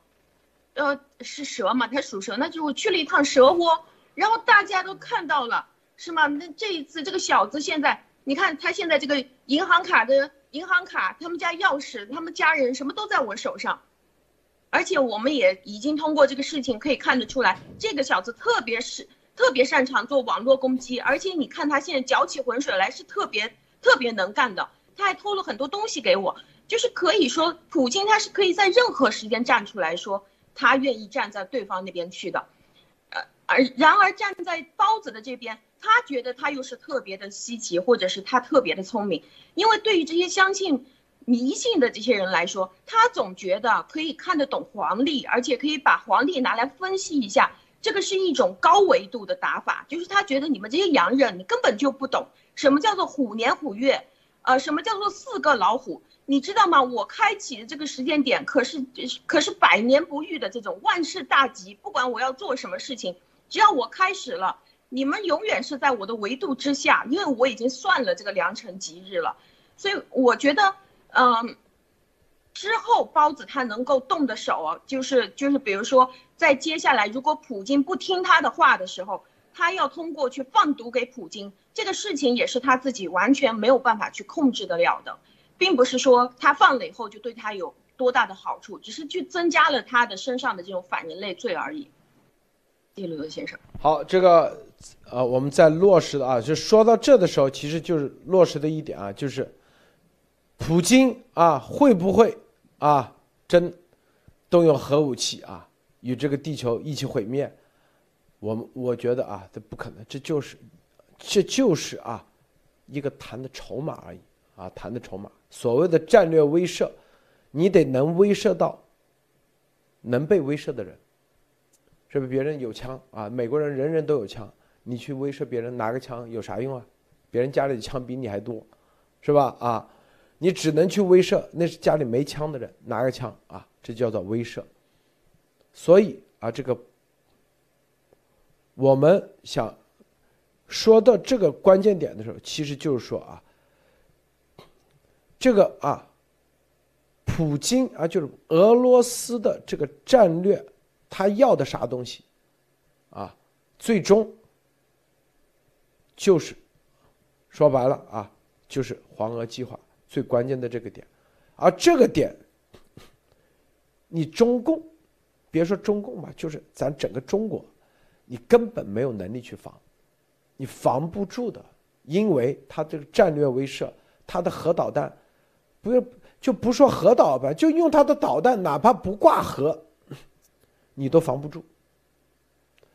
呃，是蛇嘛，他属蛇，那就我去了一趟蛇窝。”然后大家都看到了，是吗？那这一次这个小子现在，你看他现在这个银行卡的银行卡，他们家钥匙，他们家人什么都在我手上。而且我们也已经通过这个事情可以看得出来，这个小子特别是特别擅长做网络攻击，而且你看他现在搅起浑水来是特别特别能干的。他还偷了很多东西给我，就是可以说普京他是可以在任何时间站出来说他愿意站在对方那边去的，而然而站在包子的这边，他觉得他又是特别的稀奇，或者是他特别的聪明，因为对于这些相信。迷信的这些人来说，他总觉得可以看得懂黄历，而且可以把黄历拿来分析一下这个是一种高维度的打法，就是他觉得你们这些洋人，你根本就不懂什么叫做虎年虎月，呃，什么叫做四个老虎，你知道吗？我开启的这个时间点可是可是百年不遇的这种万事大吉，不管我要做什么事情，只要我开始了，你们永远是在我的维度之下，因为我已经算了这个良辰吉日了，所以我觉得，嗯。之后包子他能够动的手，就是就是比如说在接下来，如果普京不听他的话的时候，他要通过去放毒给普京，这个事情也是他自己完全没有办法去控制得了的，并不是说他放了以后就对他有多大的好处，只是去增加了他的身上的这种反人类罪而已。叶刘先生，好，这个呃，我们在落实的啊，就说到这的时候，其实就是落实的一点啊，就是普京啊会不会？啊，真动用核武器啊，与这个地球一起毁灭，我们我觉得啊，这不可能，这就是这就是啊一个谈的筹码而已啊，谈的筹码。所谓的战略威慑，你得能威慑到能被威慑的人，是不？别人有枪啊，美国人人人都有枪，你去威慑别人拿个枪有啥用啊？别人家里的枪比你还多，是吧？啊。你只能去威慑，那是家里没枪的人拿个枪啊，这叫做威慑。所以啊，这个我们想说到这个关键点的时候，其实就是说啊，这个啊，普京啊，就是俄罗斯的这个战略，他要的啥东西啊？最终就是说白了啊，就是黄俄计划。最关键的这个点，而这个点，你中共，别说中共吧，就是咱整个中国，你根本没有能力去防，你防不住的，因为他这个战略威慑，他的核导弹，不要就不说核导吧，就用他的导弹，哪怕不挂核，你都防不住。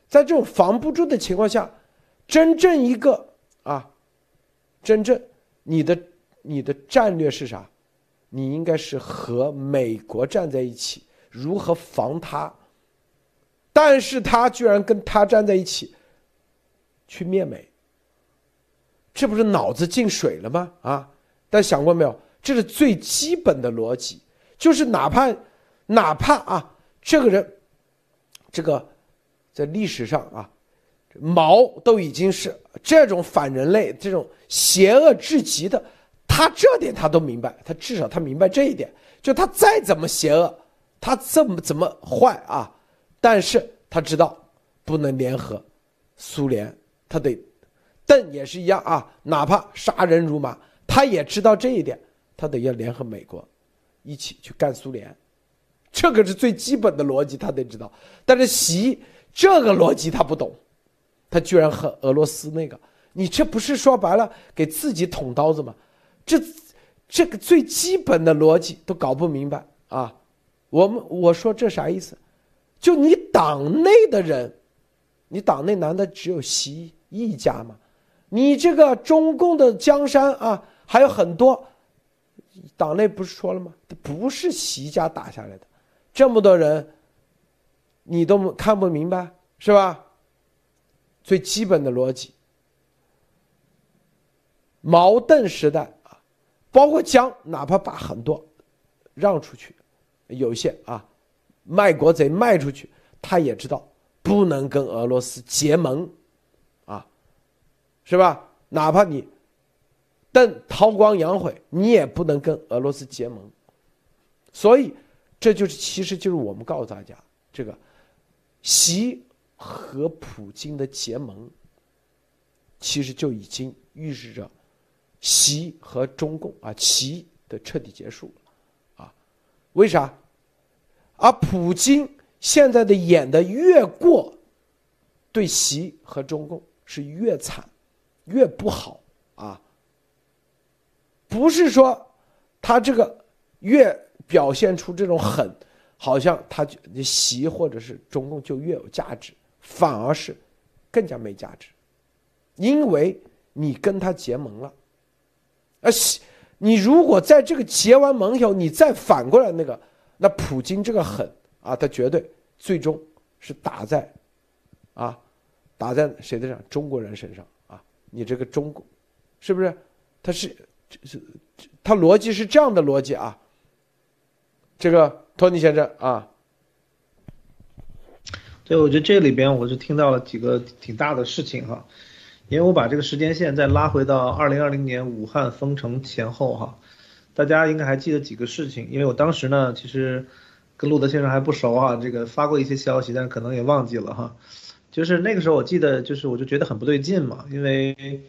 在这种防不住的情况下，真正一个啊，真正你的。你的战略是啥？你应该是和美国站在一起，如何防他？但是他居然跟他站在一起，去灭美，这不是脑子进水了吗？啊！但想过没有？这是最基本的逻辑，就是哪怕哪怕啊，这个人，这个在历史上啊，毛都已经是这种反人类、这种邪恶至极的。他这点他都明白，他至少他明白这一点，就他再怎么邪恶，他这么怎么坏啊，但是他知道不能联合苏联，他得，邓也是一样啊，哪怕杀人如麻，他也知道这一点，他得要联合美国，一起去干苏联，这个是最基本的逻辑，他得知道。但是习这个逻辑他不懂，他居然和俄罗斯那个，你这不是说白了给自己捅刀子吗？这，这个最基本的逻辑都搞不明白啊！我们我说这啥意思？就你党内的人，你党内难道只有习一家吗？你这个中共的江山啊，还有很多，党内不是说了吗？不是习家打下来的，这么多人，你都看不明白是吧？最基本的逻辑，矛盾时代啊。包括江，哪怕把很多让出去，有些啊卖国贼卖出去，他也知道不能跟俄罗斯结盟，啊，是吧？哪怕你邓韬光养晦，你也不能跟俄罗斯结盟。所以，这就是其实就是我们告诉大家，这个习和普京的结盟，其实就已经预示着。习和中共啊，习的彻底结束了，啊，为啥？而普京现在的演的越过，对习和中共是越惨，越不好啊。不是说他这个越表现出这种狠，好像他就习或者是中共就越有价值，反而是更加没价值，因为你跟他结盟了。啊，你如果在这个结完盟以后，你再反过来那个，那普京这个狠啊，他绝对最终是打在啊，打在谁的上？中国人身上啊！你这个中国，是不是？他是这，是，他逻辑是这样的逻辑啊。这个托尼先生啊，对，我觉得这里边我是听到了几个挺大的事情哈，因为我把这个时间线再拉回到二零二零年武汉封城前后哈，大家应该还记得几个事情，因为我当时呢其实跟路德先生还不熟哈，这个发过一些消息，但是可能也忘记了哈，就是那个时候我记得就是我就觉得很不对劲嘛，因为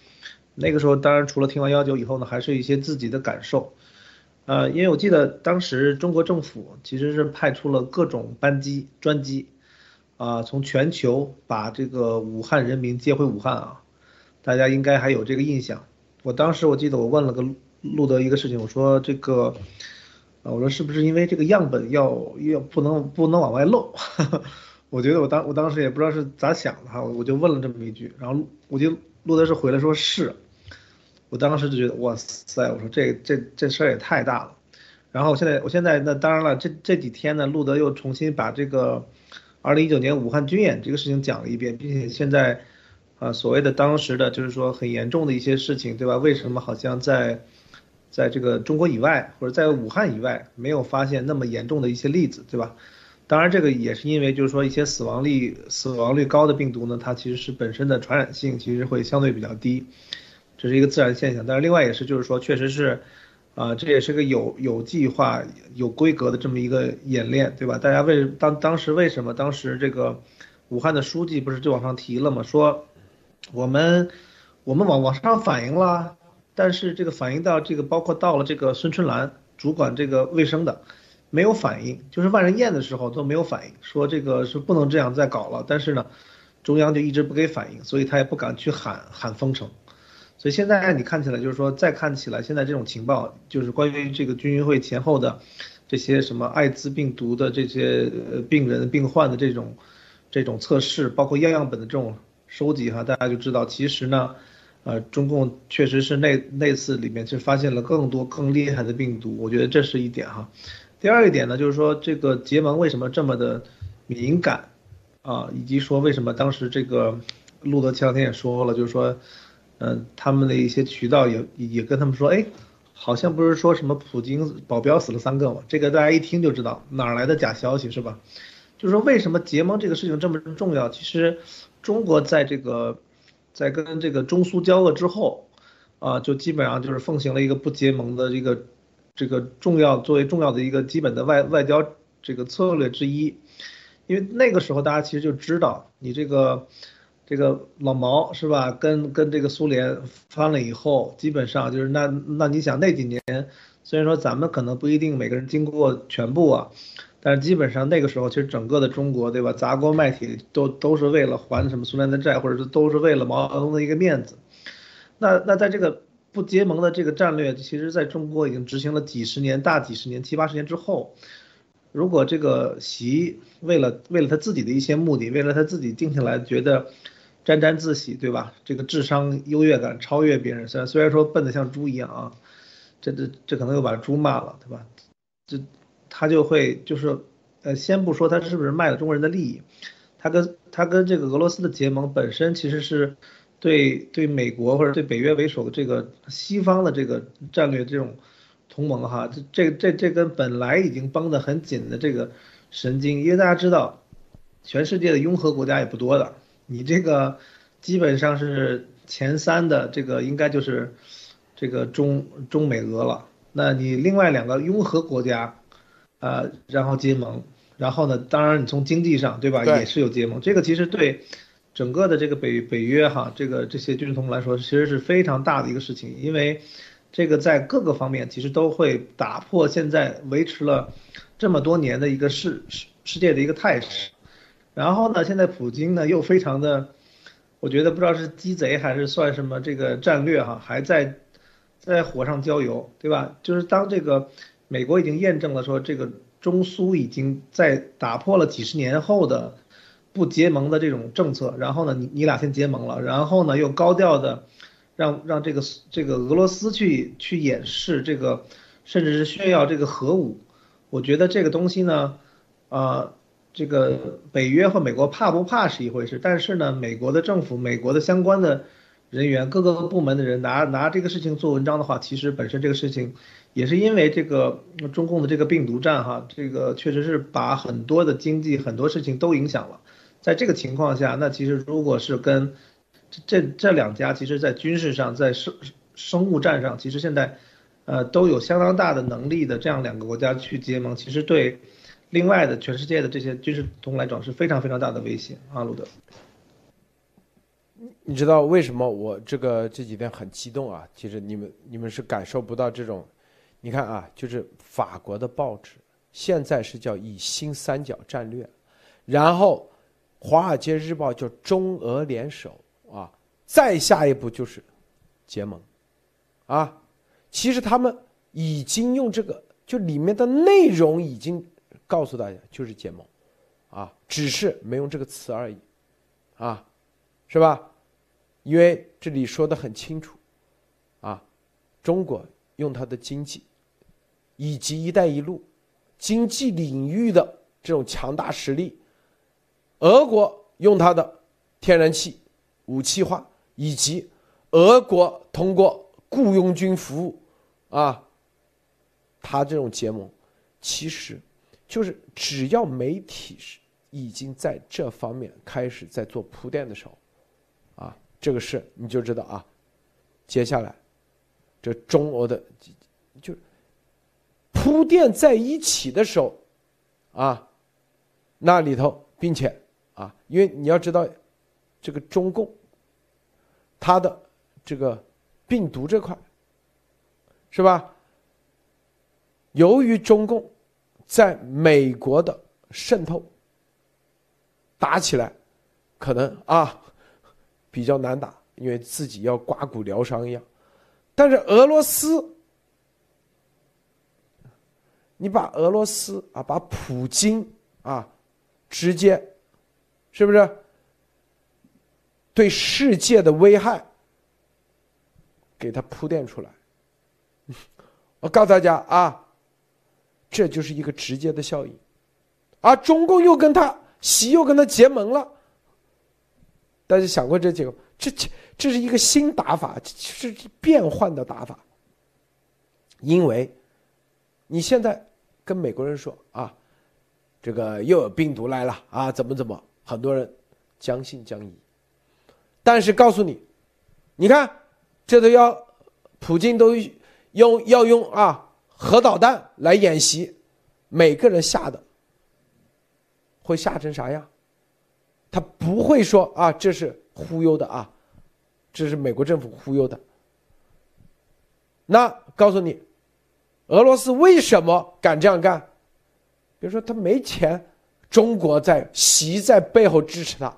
那个时候当然除了听完幺九以后呢，还是一些自己的感受。呃，因为我记得当时中国政府其实是派出了各种班机、专机，啊，从全球把这个武汉人民接回武汉啊，大家应该还有这个印象。我当时我记得我问了个路德一个事情，我说这个，啊，我说是不是因为这个样本要要不能不能往外漏？[laughs] 我觉得我当我当时也不知道是咋想的哈，我就问了这么一句，然后我就路德是回来说是。我当时就觉得哇塞，我说这这这事儿也太大了。然后现在我现在那当然了，这这几天呢，路德又重新把这个二零一九年武汉军演这个事情讲了一遍，并且现在啊所谓的当时的就是说很严重的一些事情，对吧？为什么好像在在这个中国以外或者在武汉以外没有发现那么严重的一些例子，对吧？当然这个也是因为就是说一些死亡率死亡率高的病毒呢，它其实是本身的传染性其实会相对比较低。这是一个自然现象，但是另外也是，就是说，确实是，啊，这也是个有有计划、有规格的这么一个演练，对吧？大家为当当时为什么当时这个武汉的书记不是就往上提了吗？说我们我们往往上反映了，但是这个反映到这个包括到了这个孙春兰主管这个卫生的，没有反应，就是万人宴的时候都没有反应，说这个是不能这样再搞了，但是呢，中央就一直不给反应，所以他也不敢去喊喊封城。所以现在你看起来就是说，再看起来现在这种情报，就是关于这个军运会前后的这些什么艾滋病毒的这些病人病患的这种这种测试，包括样样本的这种收集哈，大家就知道其实呢，呃，中共确实是那那次里面就发现了更多更厉害的病毒，我觉得这是一点哈。第二一点呢，就是说这个结盟为什么这么的敏感啊，以及说为什么当时这个路德前两天也说了，就是说。嗯，他们的一些渠道也也跟他们说，哎，好像不是说什么普京保镖死了三个吗？这个大家一听就知道哪来的假消息是吧？就是说为什么结盟这个事情这么重要？其实中国在这个在跟这个中苏交恶之后，啊，就基本上就是奉行了一个不结盟的这个这个重要作为重要的一个基本的外外交这个策略之一，因为那个时候大家其实就知道你这个。这个老毛是吧？跟跟这个苏联翻了以后，基本上就是那那你想那几年，虽然说咱们可能不一定每个人经过全部啊，但是基本上那个时候，其实整个的中国对吧？砸锅卖铁都都是为了还什么苏联的债，或者是都是为了毛泽东的一个面子。那那在这个不结盟的这个战略，其实在中国已经执行了几十年、大几十年、七八十年之后，如果这个习为了为了他自己的一些目的，为了他自己定下来觉得。沾沾自喜，对吧？这个智商优越感超越别人，虽然虽然说笨得像猪一样啊，这这这可能又把猪骂了，对吧？这他就会就是，呃，先不说他是不是卖了中国人的利益，他跟他跟这个俄罗斯的结盟本身其实是对对美国或者对北约为首的这个西方的这个战略这种同盟哈，这这这这跟本来已经绷得很紧的这个神经，因为大家知道，全世界的拥核国家也不多的。你这个基本上是前三的，这个应该就是这个中中美俄了。那你另外两个拥核国家，呃，然后结盟，然后呢，当然你从经济上，对吧，也是有结盟。这个其实对整个的这个北北约哈，这个这些军事同盟来说，其实是非常大的一个事情，因为这个在各个方面其实都会打破现在维持了这么多年的一个世世世界的一个态势。然后呢，现在普京呢又非常的，我觉得不知道是鸡贼还是算什么这个战略哈，还在在火上浇油，对吧？就是当这个美国已经验证了说这个中苏已经在打破了几十年后的不结盟的这种政策，然后呢，你你俩先结盟了，然后呢又高调的让让这个这个俄罗斯去去演示这个，甚至是炫耀这个核武，我觉得这个东西呢，啊。这个北约和美国怕不怕是一回事，但是呢，美国的政府、美国的相关的人员、各个部门的人拿拿这个事情做文章的话，其实本身这个事情也是因为这个中共的这个病毒战哈，这个确实是把很多的经济、很多事情都影响了。在这个情况下，那其实如果是跟这这两家，其实在军事上、在生生物战上，其实现在呃都有相当大的能力的这样两个国家去结盟，其实对。另外的，全世界的这些军事同来讲是非常非常大的威胁啊，路德。你知道为什么我这个这几天很激动啊？其实你们你们是感受不到这种，你看啊，就是法国的报纸现在是叫以新三角战略，然后《华尔街日报》叫中俄联手啊，再下一步就是结盟啊。其实他们已经用这个，就里面的内容已经。告诉大家就是结盟，啊，只是没用这个词而已，啊，是吧？因为这里说的很清楚，啊，中国用它的经济，以及“一带一路”经济领域的这种强大实力，俄国用它的天然气武器化，以及俄国通过雇佣军服务，啊，他这种结盟，其实。就是只要媒体是已经在这方面开始在做铺垫的时候，啊，这个事你就知道啊，接下来这中俄的就铺垫在一起的时候，啊，那里头，并且啊，因为你要知道，这个中共它的这个病毒这块是吧？由于中共。在美国的渗透打起来，可能啊比较难打，因为自己要刮骨疗伤一样。但是俄罗斯，你把俄罗斯啊，把普京啊，直接是不是对世界的危害给他铺垫出来？[laughs] 我告诉大家啊。这就是一个直接的效应，而中共又跟他习又跟他结盟了。大家想过这几个？这这这是一个新打法，是变换的打法。因为你现在跟美国人说啊，这个又有病毒来了啊，怎么怎么，很多人将信将疑。但是告诉你，你看这都要普京都用要用啊。核导弹来演习，每个人吓的会吓成啥样？他不会说啊，这是忽悠的啊，这是美国政府忽悠的。那告诉你，俄罗斯为什么敢这样干？比如说他没钱，中国在习在背后支持他，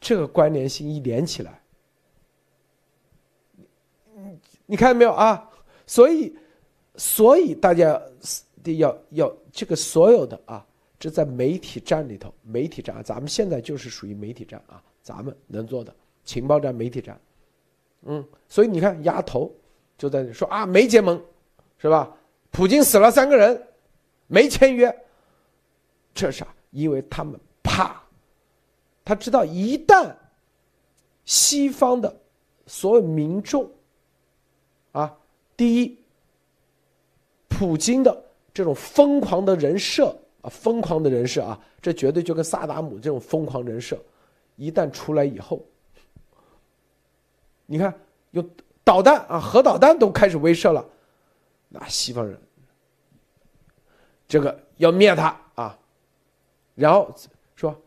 这个关联性一连起来，你看到没有啊？所以，所以大家得要要这个所有的啊，这在媒体战里头，媒体战，咱们现在就是属于媒体战啊，咱们能做的情报战、媒体战，嗯，所以你看，丫头就在那说啊，没结盟，是吧？普京死了三个人，没签约，这啥？因为他们怕，他知道一旦西方的所有民众啊。第一，普京的这种疯狂的人设啊，疯狂的人设啊，这绝对就跟萨达姆这种疯狂人设，一旦出来以后，你看用导弹啊，核导弹都开始威慑了，那西方人这个要灭他啊，然后说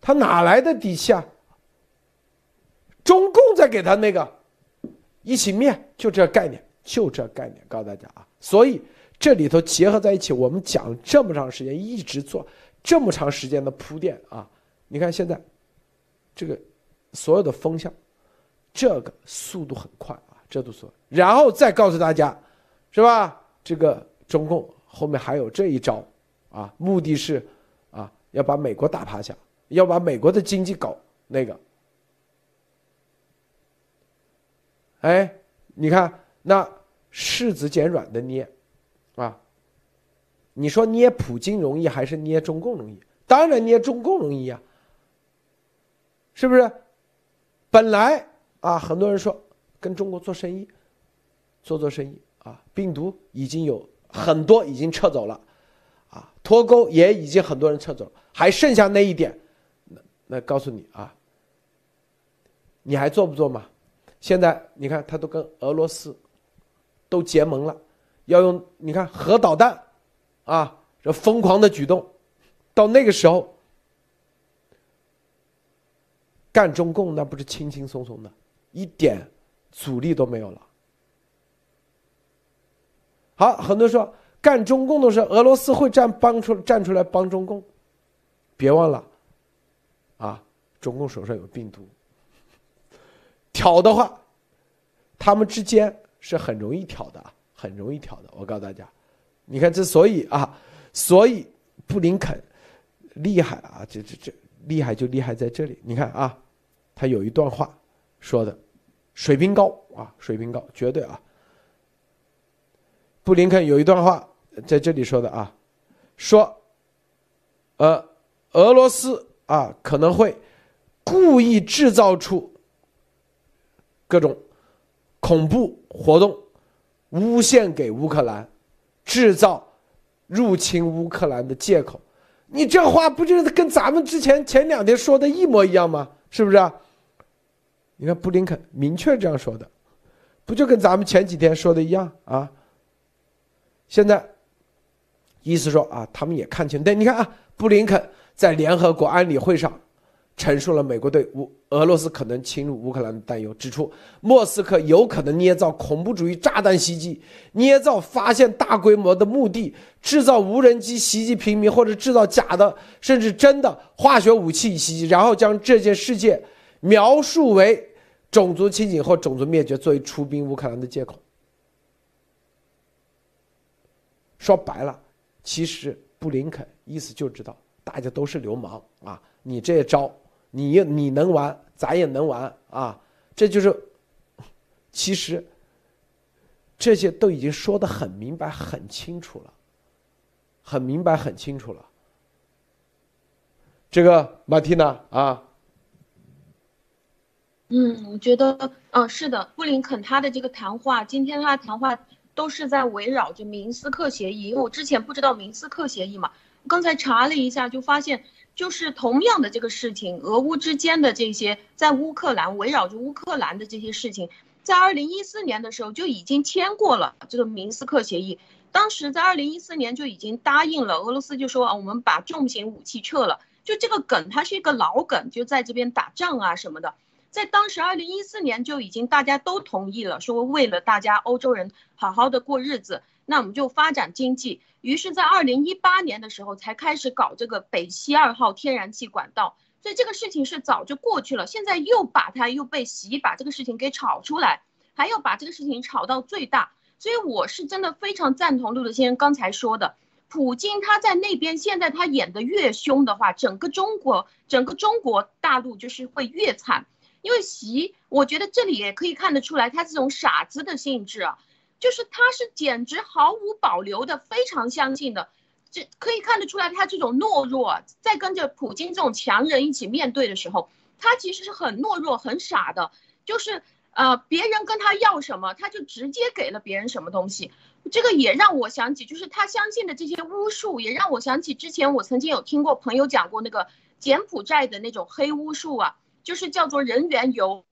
他哪来的底气啊？中共在给他那个一起灭，就这概念。就这概念，告诉大家啊，所以这里头结合在一起，我们讲这么长时间，一直做这么长时间的铺垫啊。你看现在这个所有的风向，这个速度很快啊，这都说，然后再告诉大家，是吧？这个中共后面还有这一招啊，目的是啊要把美国打趴下，要把美国的经济搞那个。哎，你看。那柿子捡软的捏，啊，你说捏普京容易还是捏中共容易？当然捏中共容易啊，是不是？本来啊，很多人说跟中国做生意，做做生意啊，病毒已经有很多已经撤走了，啊，脱钩也已经很多人撤走了，还剩下那一点，那那告诉你啊，你还做不做嘛？现在你看他都跟俄罗斯都结盟了，要用你看核导弹，啊，这疯狂的举动。到那个时候，干中共那不是轻轻松松的，一点阻力都没有了。好，很多人说干中共的时候，俄罗斯会站帮出站出来帮中共，别忘了，啊，中共手上有病毒，挑的话，他们之间是很容易挑的啊，很容易挑的。我告诉大家，你看，之所以啊，所以布林肯。厉害啊！这这这厉害就厉害在这里。你看啊，他有一段话说的，水平高啊，水平高，绝对啊。布林肯有一段话在这里说的啊，说，呃，俄罗斯啊可能会故意制造出各种恐怖活动，诬陷给乌克兰，制造入侵乌克兰的借口。你这话不就是跟咱们之前前两天说的一模一样吗？是不是？你看布林肯明确这样说的，不就跟咱们前几天说的一样啊？现在意思说啊，他们也看清。对，你看啊，布林肯在联合国安理会上。陈述了美国对乌俄罗斯可能侵入乌克兰的担忧，指出莫斯科有可能捏造恐怖主义炸弹袭击，捏造发现大规模的目的，制造无人机袭击平民，或者制造假的甚至真的化学武器袭击，然后将这件事件描述为种族清醒或种族灭绝，作为出兵乌克兰的借口。说白了，其实布林肯意思就知道大家都是流氓啊，你这一招。你你能玩，咱也能玩啊！这就是，其实这些都已经说的很明白、很清楚了，很明白、很清楚了。这个马蒂娜啊，嗯，我觉得，嗯，是的，布林肯他的这个谈话，今天他的谈话都是在围绕着明斯克协议，因为我之前不知道明斯克协议嘛，刚才查了一下，就发现。就是同样的这个事情，俄乌之间的这些，在乌克兰围绕着乌克兰的这些事情，在二零一四年的时候就已经签过了这个明斯克协议。当时在二零一四年就已经答应了俄罗斯，就说啊，我们把重型武器撤了。就这个梗，它是一个老梗，就在这边打仗啊什么的。在当时二零一四年就已经大家都同意了，说为了大家欧洲人好好的过日子，那我们就发展经济。于是，在二零一八年的时候才开始搞这个北溪二号天然气管道，所以这个事情是早就过去了。现在又把它又被洗把这个事情给炒出来，还要把这个事情炒到最大。所以我是真的非常赞同陆德先生刚才说的，普京他在那边现在他演的越凶的话，整个中国整个中国大陆就是会越惨。因为习，我觉得这里也可以看得出来他这种傻子的性质啊。就是他是简直毫无保留的，非常相信的，这可以看得出来，他这种懦弱，在跟着普京这种强人一起面对的时候，他其实是很懦弱、很傻的。就是呃，别人跟他要什么，他就直接给了别人什么东西。这个也让我想起，就是他相信的这些巫术，也让我想起之前我曾经有听过朋友讲过那个柬埔寨的那种黑巫术啊，就是叫做人缘油。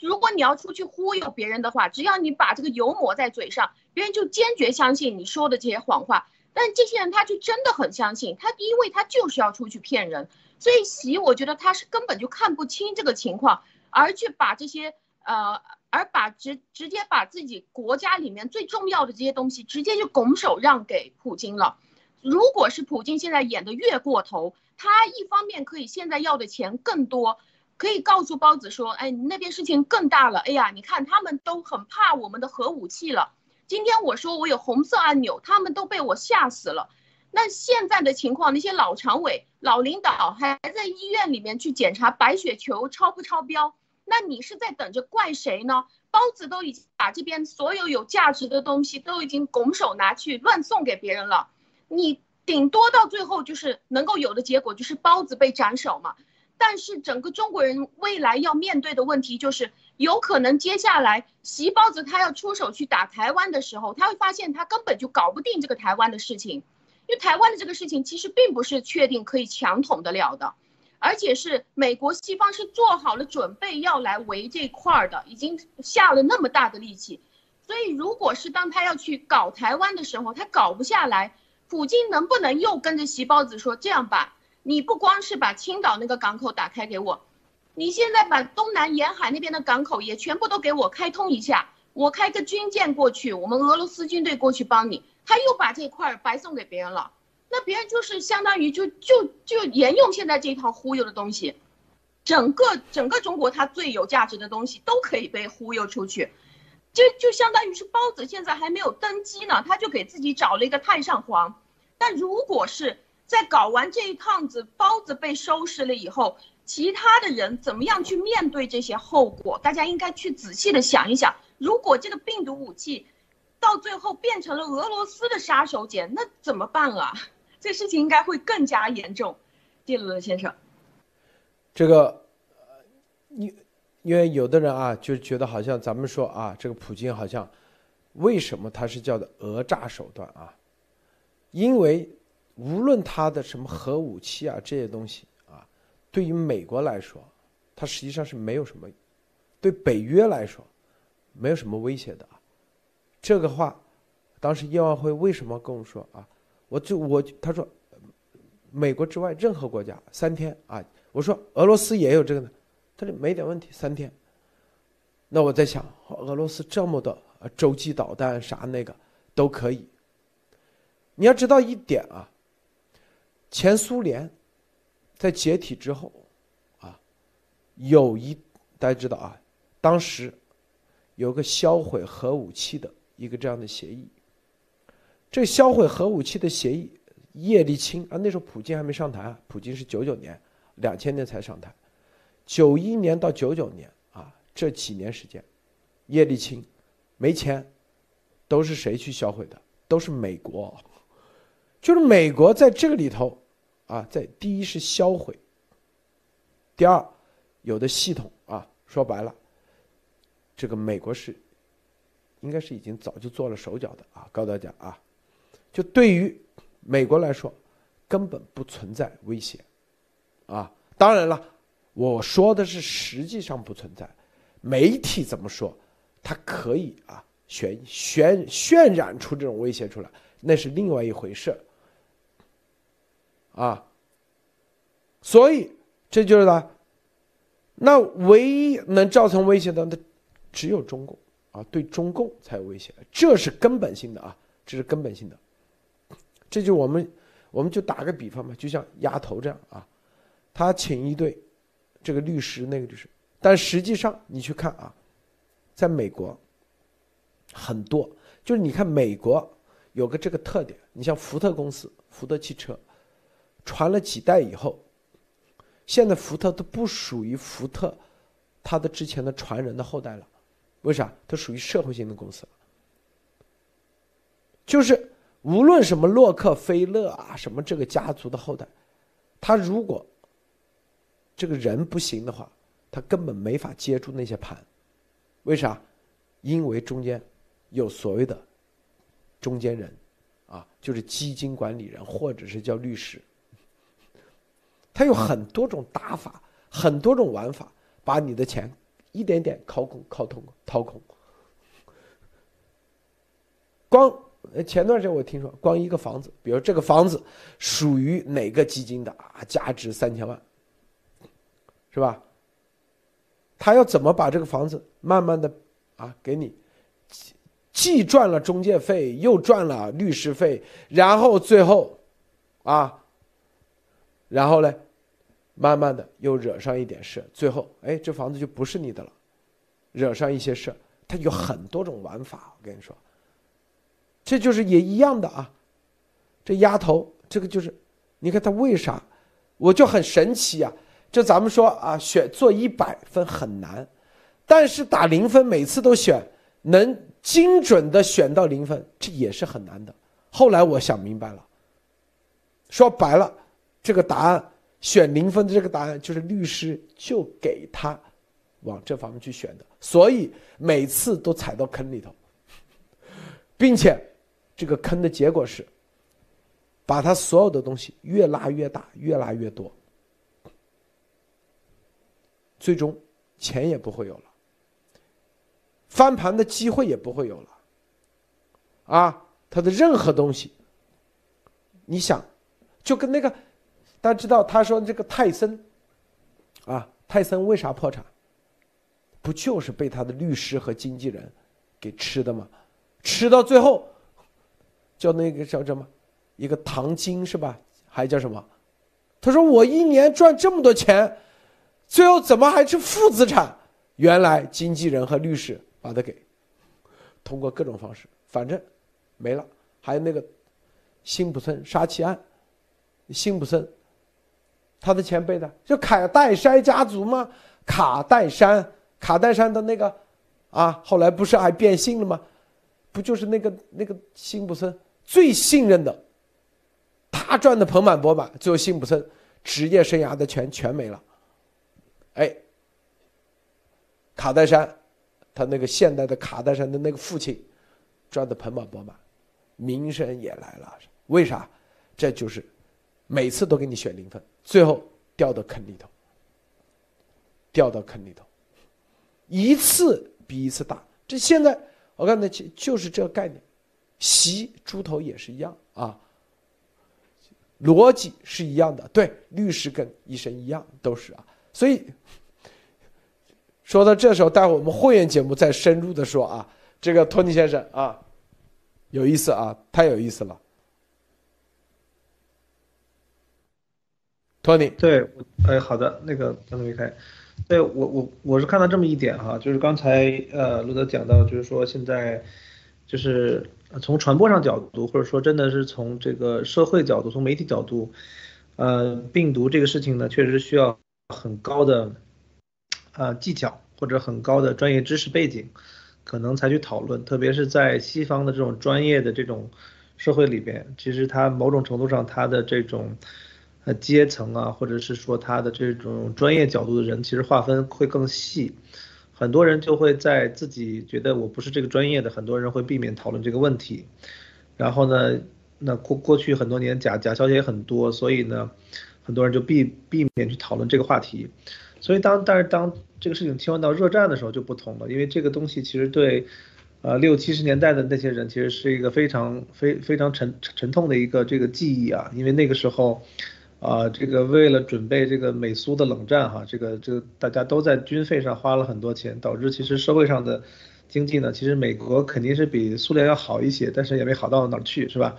如果你要出去忽悠别人的话，只要你把这个油抹在嘴上，别人就坚决相信你说的这些谎话。但这些人他就真的很相信他，因为他就是要出去骗人。所以习，我觉得他是根本就看不清这个情况，而去把这些呃，而把直直接把自己国家里面最重要的这些东西直接就拱手让给普京了。如果是普京现在演的越过头，他一方面可以现在要的钱更多。可以告诉包子说，哎，你那边事情更大了。哎呀，你看他们都很怕我们的核武器了。今天我说我有红色按钮，他们都被我吓死了。那现在的情况，那些老常委、老领导还在医院里面去检查白血球超不超标，那你是在等着怪谁呢？包子都已经把这边所有有价值的东西都已经拱手拿去乱送给别人了。你顶多到最后就是能够有的结果就是包子被斩首嘛。但是整个中国人未来要面对的问题就是，有可能接下来习包子他要出手去打台湾的时候，他会发现他根本就搞不定这个台湾的事情，因为台湾的这个事情其实并不是确定可以强统得了的，而且是美国西方是做好了准备要来围这块儿的，已经下了那么大的力气，所以如果是当他要去搞台湾的时候，他搞不下来，普京能不能又跟着习包子说这样吧？你不光是把青岛那个港口打开给我，你现在把东南沿海那边的港口也全部都给我开通一下，我开个军舰过去，我们俄罗斯军队过去帮你，他又把这块白送给别人了，那别人就是相当于就就就沿用现在这套忽悠的东西，整个整个中国它最有价值的东西都可以被忽悠出去，就就相当于是包子现在还没有登基呢，他就给自己找了一个太上皇，但如果是。在搞完这一趟子包子被收拾了以后，其他的人怎么样去面对这些后果？大家应该去仔细的想一想。如果这个病毒武器到最后变成了俄罗斯的杀手锏，那怎么办啊？这事情应该会更加严重。蒂鲁先生，这个，因因为有的人啊，就觉得好像咱们说啊，这个普京好像为什么他是叫的讹诈手段啊？因为。无论他的什么核武器啊这些东西啊，对于美国来说，它实际上是没有什么；对北约来说，没有什么威胁的啊。这个话，当时叶万辉为什么跟我说啊？我就我他说，美国之外任何国家三天啊。我说俄罗斯也有这个呢，他说没点问题，三天。那我在想，俄罗斯这么多洲际导弹啥那个都可以。你要知道一点啊。前苏联在解体之后，啊，有一大家知道啊，当时有个销毁核武器的一个这样的协议。这销毁核武器的协议，叶利钦啊，那时候普京还没上台，普京是九九年、两千年才上台，九一年到九九年啊，这几年时间，叶利钦没钱，都是谁去销毁的？都是美国，就是美国在这个里头。啊，在第一是销毁，第二，有的系统啊，说白了，这个美国是，应该是已经早就做了手脚的啊，告诉大家啊，就对于美国来说，根本不存在威胁，啊，当然了，我说的是实际上不存在，媒体怎么说，它可以啊，渲渲渲染出这种威胁出来，那是另外一回事。啊，所以这就是呢，那唯一能造成威胁的，那只有中共啊，对中共才有威胁，这是根本性的啊，这是根本性的。这就我们，我们就打个比方嘛，就像丫头这样啊，他请一对这个律师，那个律师，但实际上你去看啊，在美国很多，就是你看美国有个这个特点，你像福特公司，福特汽车。传了几代以后，现在福特都不属于福特，他的之前的传人的后代了，为啥？它属于社会性的公司了。就是无论什么洛克菲勒啊，什么这个家族的后代，他如果这个人不行的话，他根本没法接住那些盘，为啥？因为中间有所谓的中间人，啊，就是基金管理人或者是叫律师。他有很多种打法，很多种玩法，把你的钱一点点掏空、掏空、掏空。光前段时间我听说，光一个房子，比如这个房子属于哪个基金的啊，价值三千万，是吧？他要怎么把这个房子慢慢的啊给你，既赚了中介费，又赚了律师费，然后最后啊。然后呢，慢慢的又惹上一点事，最后哎，这房子就不是你的了，惹上一些事，他有很多种玩法。我跟你说，这就是也一样的啊。这丫头，这个就是，你看他为啥，我就很神奇啊。这咱们说啊，选做一百分很难，但是打零分每次都选，能精准的选到零分，这也是很难的。后来我想明白了，说白了，这个答案选零分的这个答案就是律师就给他往这方面去选的，所以每次都踩到坑里头，并且这个坑的结果是，把他所有的东西越拉越大，越拉越多，最终钱也不会有了，翻盘的机会也不会有了，啊，他的任何东西，你想。就跟那个，大家知道，他说这个泰森，啊，泰森为啥破产？不就是被他的律师和经纪人给吃的吗？吃到最后，叫那个叫什么，一个唐晶是吧？还叫什么？他说我一年赚这么多钱，最后怎么还是负资产？原来经纪人和律师把他给通过各种方式，反正没了。还有那个辛普森杀妻案。辛普森，他的前辈的就卡戴珊家族吗？卡戴珊，卡戴珊的那个，啊，后来不是还变性了吗？不就是那个那个辛普森最信任的，他赚的盆满钵满，最后辛普森职业生涯的钱全没了。哎，卡戴珊，他那个现代的卡戴珊的那个父亲，赚的盆满钵满，名声也来了。为啥？这就是。每次都给你选零分，最后掉到坑里头，掉到坑里头，一次比一次大。这现在我刚才就就是这个概念，习猪头也是一样啊，逻辑是一样的。对，律师跟医生一样都是啊。所以说到这时候，待会我们会员节目再深入的说啊，这个托尼先生啊，有意思啊，太有意思了。托尼，对，哎，好的，那个刚才没开，对我我我是看到这么一点哈，就是刚才呃路德讲到，就是说现在就是从传播上角度，或者说真的是从这个社会角度，从媒体角度，呃，病毒这个事情呢，确实需要很高的呃技巧或者很高的专业知识背景，可能才去讨论，特别是在西方的这种专业的这种社会里边，其实它某种程度上它的这种。呃，阶层啊，或者是说他的这种专业角度的人，其实划分会更细。很多人就会在自己觉得我不是这个专业的，很多人会避免讨论这个问题。然后呢，那过过去很多年假假消息也很多，所以呢，很多人就避避免去讨论这个话题。所以当但是当这个事情切换到热战的时候就不同了，因为这个东西其实对，呃六七十年代的那些人其实是一个非常非非常沉沉痛的一个这个记忆啊，因为那个时候。啊，这个为了准备这个美苏的冷战，哈，这个这个大家都在军费上花了很多钱，导致其实社会上的经济呢，其实美国肯定是比苏联要好一些，但是也没好到哪儿去，是吧？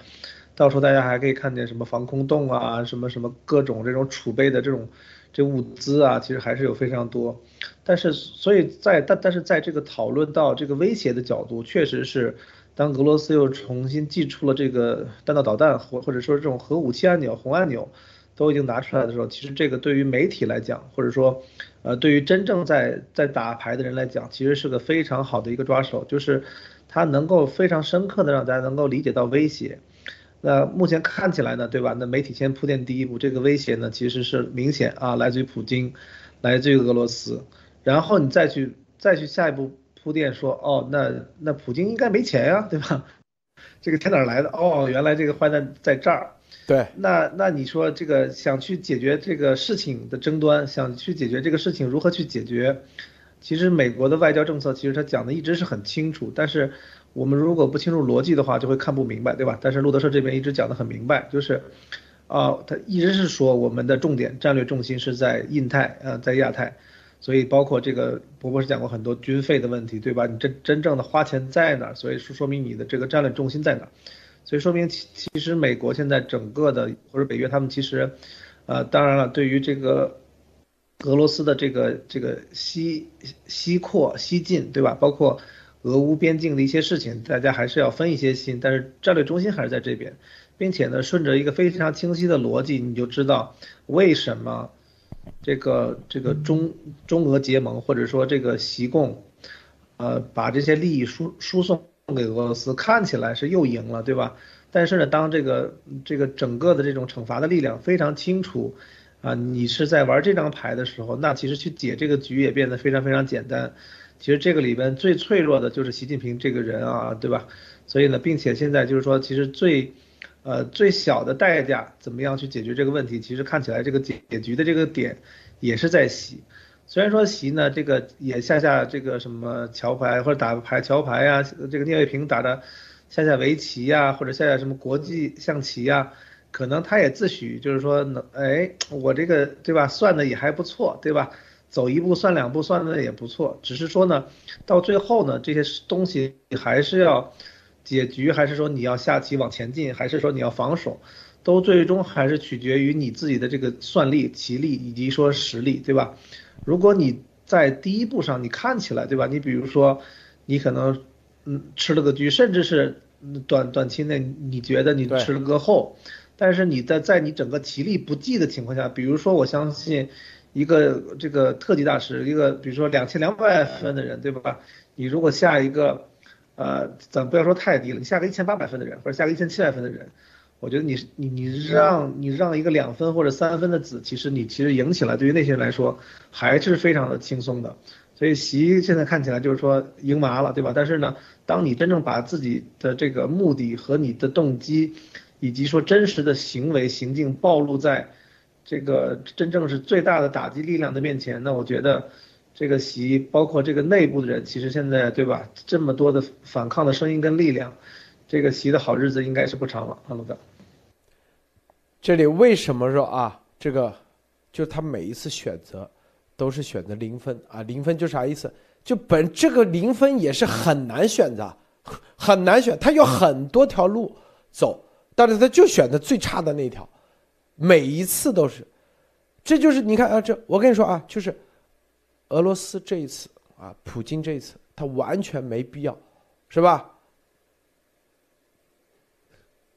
到时候大家还可以看见什么防空洞啊，什么什么各种这种储备的这种这物资啊，其实还是有非常多。但是所以在但但是在这个讨论到这个威胁的角度，确实是当俄罗斯又重新寄出了这个弹道导弹或或者说这种核武器按钮红按钮。都已经拿出来的时候，其实这个对于媒体来讲，或者说，呃，对于真正在在打牌的人来讲，其实是个非常好的一个抓手，就是它能够非常深刻的让大家能够理解到威胁。那目前看起来呢，对吧？那媒体先铺垫第一步，这个威胁呢其实是明显啊，来自于普京，来自于俄罗斯。然后你再去再去下一步铺垫说，哦，那那普京应该没钱呀，对吧？这个钱哪来的？哦，原来这个坏蛋在这儿。对，那那你说这个想去解决这个事情的争端，想去解决这个事情如何去解决？其实美国的外交政策其实他讲的一直是很清楚，但是我们如果不清楚逻辑的话，就会看不明白，对吧？但是路德社这边一直讲的很明白，就是，啊，他一直是说我们的重点战略重心是在印太，呃，在亚太，所以包括这个伯伯是讲过很多军费的问题，对吧？你真真正的花钱在哪儿？所以说说明你的这个战略重心在哪儿？所以说明其其实美国现在整个的或者北约他们其实，呃，当然了，对于这个俄罗斯的这个这个西西扩西进，对吧？包括俄乌边境的一些事情，大家还是要分一些心。但是战略中心还是在这边，并且呢，顺着一个非常清晰的逻辑，你就知道为什么这个这个中中俄结盟，或者说这个习共，呃，把这些利益输输送。给俄罗斯看起来是又赢了，对吧？但是呢，当这个这个整个的这种惩罚的力量非常清楚，啊，你是在玩这张牌的时候，那其实去解这个局也变得非常非常简单。其实这个里边最脆弱的就是习近平这个人啊，对吧？所以呢，并且现在就是说，其实最，呃，最小的代价怎么样去解决这个问题？其实看起来这个解解局的这个点也是在习。虽然说棋呢，这个也下下这个什么桥牌或者打牌桥牌呀，这个聂卫平打的下下围棋呀，或者下下什么国际象棋呀，可能他也自诩就是说能，哎，我这个对吧，算的也还不错，对吧？走一步算两步，算的也不错。只是说呢，到最后呢，这些东西还是要解局，还是说你要下棋往前进，还是说你要防守，都最终还是取决于你自己的这个算力、棋力以及说实力，对吧？如果你在第一步上，你看起来对吧？你比如说，你可能嗯吃了个车，甚至是短短期内你觉得你吃了个后，但是你在在你整个体力不济的情况下，比如说我相信一个这个特级大师，一个比如说两千两百分的人对吧？你如果下一个呃咱不要说太低了，你下个一千八百分的人或者下个一千七百分的人。我觉得你你你让你让一个两分或者三分的子，其实你其实赢起来，对于那些人来说还是非常的轻松的。所以习现在看起来就是说赢麻了，对吧？但是呢，当你真正把自己的这个目的和你的动机，以及说真实的行为行径暴露在这个真正是最大的打击力量的面前，那我觉得这个习包括这个内部的人，其实现在对吧？这么多的反抗的声音跟力量。这个习的好日子应该是不长了，阿鲁哥。这里为什么说啊？这个就他每一次选择都是选择零分啊，零分就啥意思？就本这个零分也是很难选择，很难选，他有很多条路走，但是他就选择最差的那条，每一次都是。这就是你看啊，这我跟你说啊，就是俄罗斯这一次啊，普京这一次，他完全没必要，是吧？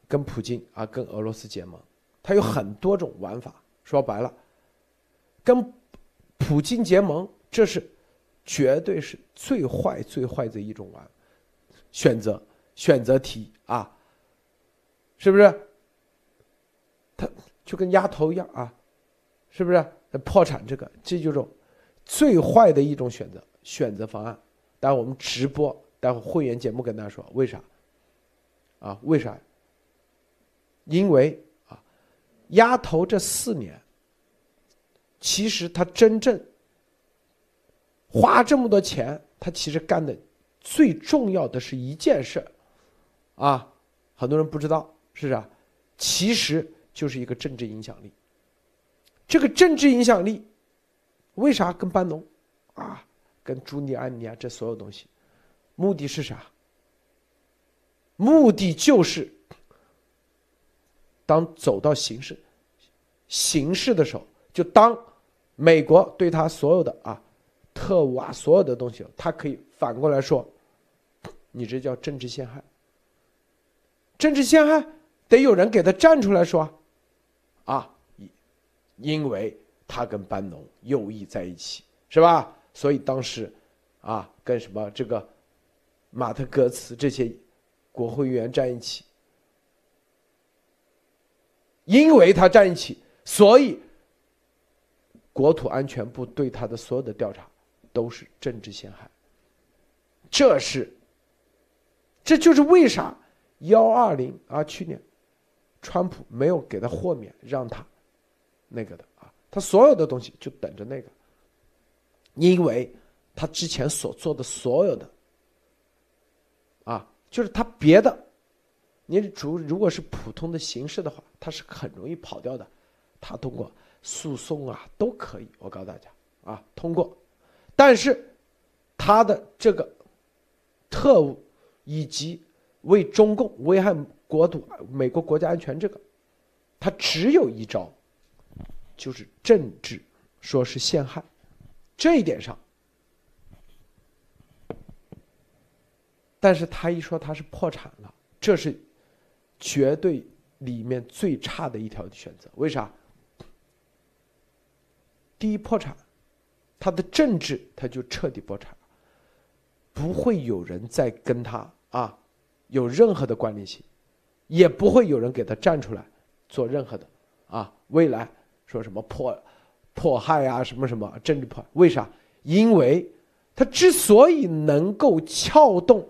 跟普京啊，跟俄罗斯结盟，它有很多种玩法。说白了，跟普京结盟，这是绝对是最坏、最坏的一种玩选择选择题啊，是不是？他就跟丫头一样啊，是不是？破产这个，这就是最坏的一种选择选择方案。待会我们直播，待会会员节目跟大家说为啥？啊，为啥？因为，丫头这四年，其实他真正花这么多钱，他其实干的最重要的是一件事啊，很多人不知道，是不是？其实就是一个政治影响力。这个政治影响力，为啥跟班农啊，跟朱利安尼啊这所有东西，目的是啥？目的就是。当走到形式，形式的时候，就当美国对他所有的啊，特务啊，所有的东西，他可以反过来说，你这叫政治陷害。政治陷害得有人给他站出来说，啊，因为他跟班农右翼在一起，是吧？所以当时啊，跟什么这个马特戈茨这些国会议员站一起。因为他站一起，所以国土安全部对他的所有的调查都是政治陷害。这是，这就是为啥幺二零啊，去年川普没有给他豁免，让他那个的啊，他所有的东西就等着那个，因为他之前所做的所有的啊，就是他别的。你主如果是普通的形式的话，他是很容易跑掉的，他通过诉讼啊都可以。我告诉大家啊，通过，但是他的这个特务以及为中共危害国土、美国国家安全这个，他只有一招，就是政治，说是陷害，这一点上，但是他一说他是破产了，这是。绝对里面最差的一条选择，为啥？第一破产，他的政治他就彻底破产了，不会有人再跟他啊有任何的关联性，也不会有人给他站出来做任何的啊，未来说什么迫迫害啊，什么什么政治迫害？为啥？因为他之所以能够撬动，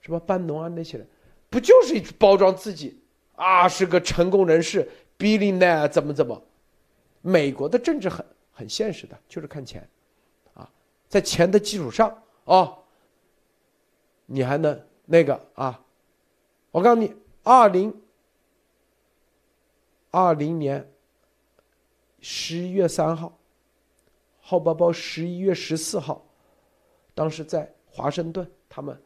什么班农啊那些人，不就是包装自己啊是个成功人士，Bill 奈怎么怎么？美国的政治很很现实的，就是看钱，啊，在钱的基础上哦，你还能那个啊？我告诉你，二零二零年十一月三号，浩包包十一月十四号，当时在华盛顿，他们，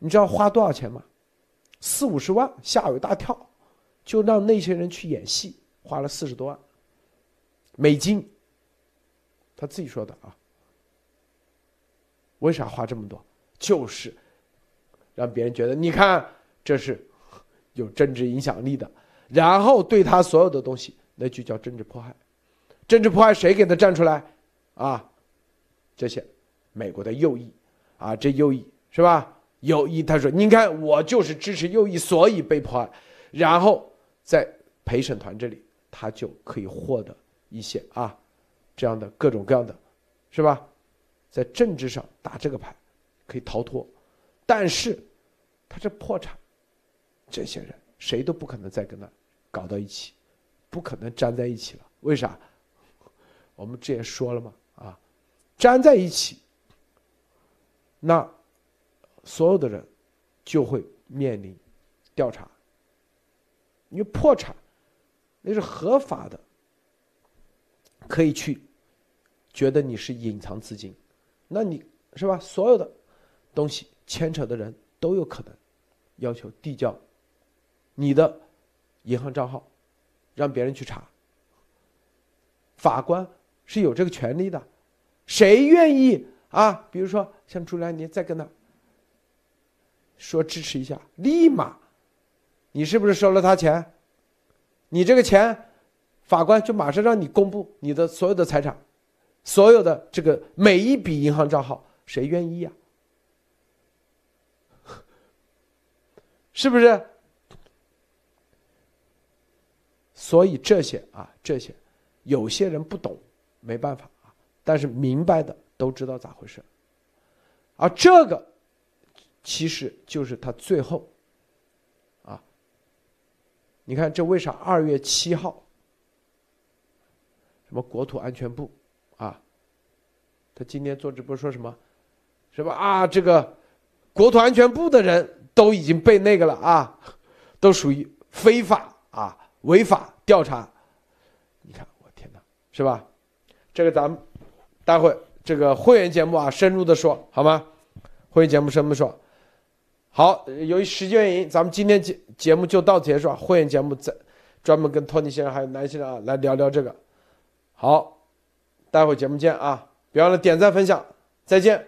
你知道花多少钱吗？四五十万，吓我一大跳，就让那些人去演戏，花了四十多万。美金，他自己说的啊。为啥花这么多？就是让别人觉得，你看这是有政治影响力的，然后对他所有的东西，那就叫政治迫害。政治迫害谁给他站出来？啊，这些美国的右翼啊，这右翼是吧？右翼他说，你看我就是支持右翼，所以被迫害。然后在陪审团这里，他就可以获得。一些啊，这样的各种各样的，是吧？在政治上打这个牌，可以逃脱，但是他这破产，这些人谁都不可能再跟他搞到一起，不可能粘在一起了。为啥？我们之前说了嘛，啊，粘在一起，那所有的人就会面临调查，因为破产那是合法的。可以去，觉得你是隐藏资金，那你是吧？所有的东西牵扯的人都有可能要求递交你的银行账号，让别人去查。法官是有这个权利的，谁愿意啊？比如说像朱利安尼再跟他说支持一下，立马，你是不是收了他钱？你这个钱。法官就马上让你公布你的所有的财产，所有的这个每一笔银行账号，谁愿意呀？是不是？所以这些啊，这些有些人不懂，没办法啊，但是明白的都知道咋回事。而这个其实就是他最后啊，你看这为啥二月七号？什么国土安全部，啊，他今天做直播说什么，什么啊？这个国土安全部的人都已经被那个了啊，都属于非法啊，违法调查。你看，我天哪，是吧？这个咱们待会这个会员节目啊，深入的说好吗？会员节目深入说。好，由于时间原因，咱们今天节节目就到此结束。会员节目再专门跟托尼先生还有南先生啊来聊聊这个。好，待会节目见啊！别忘了点赞分享，再见。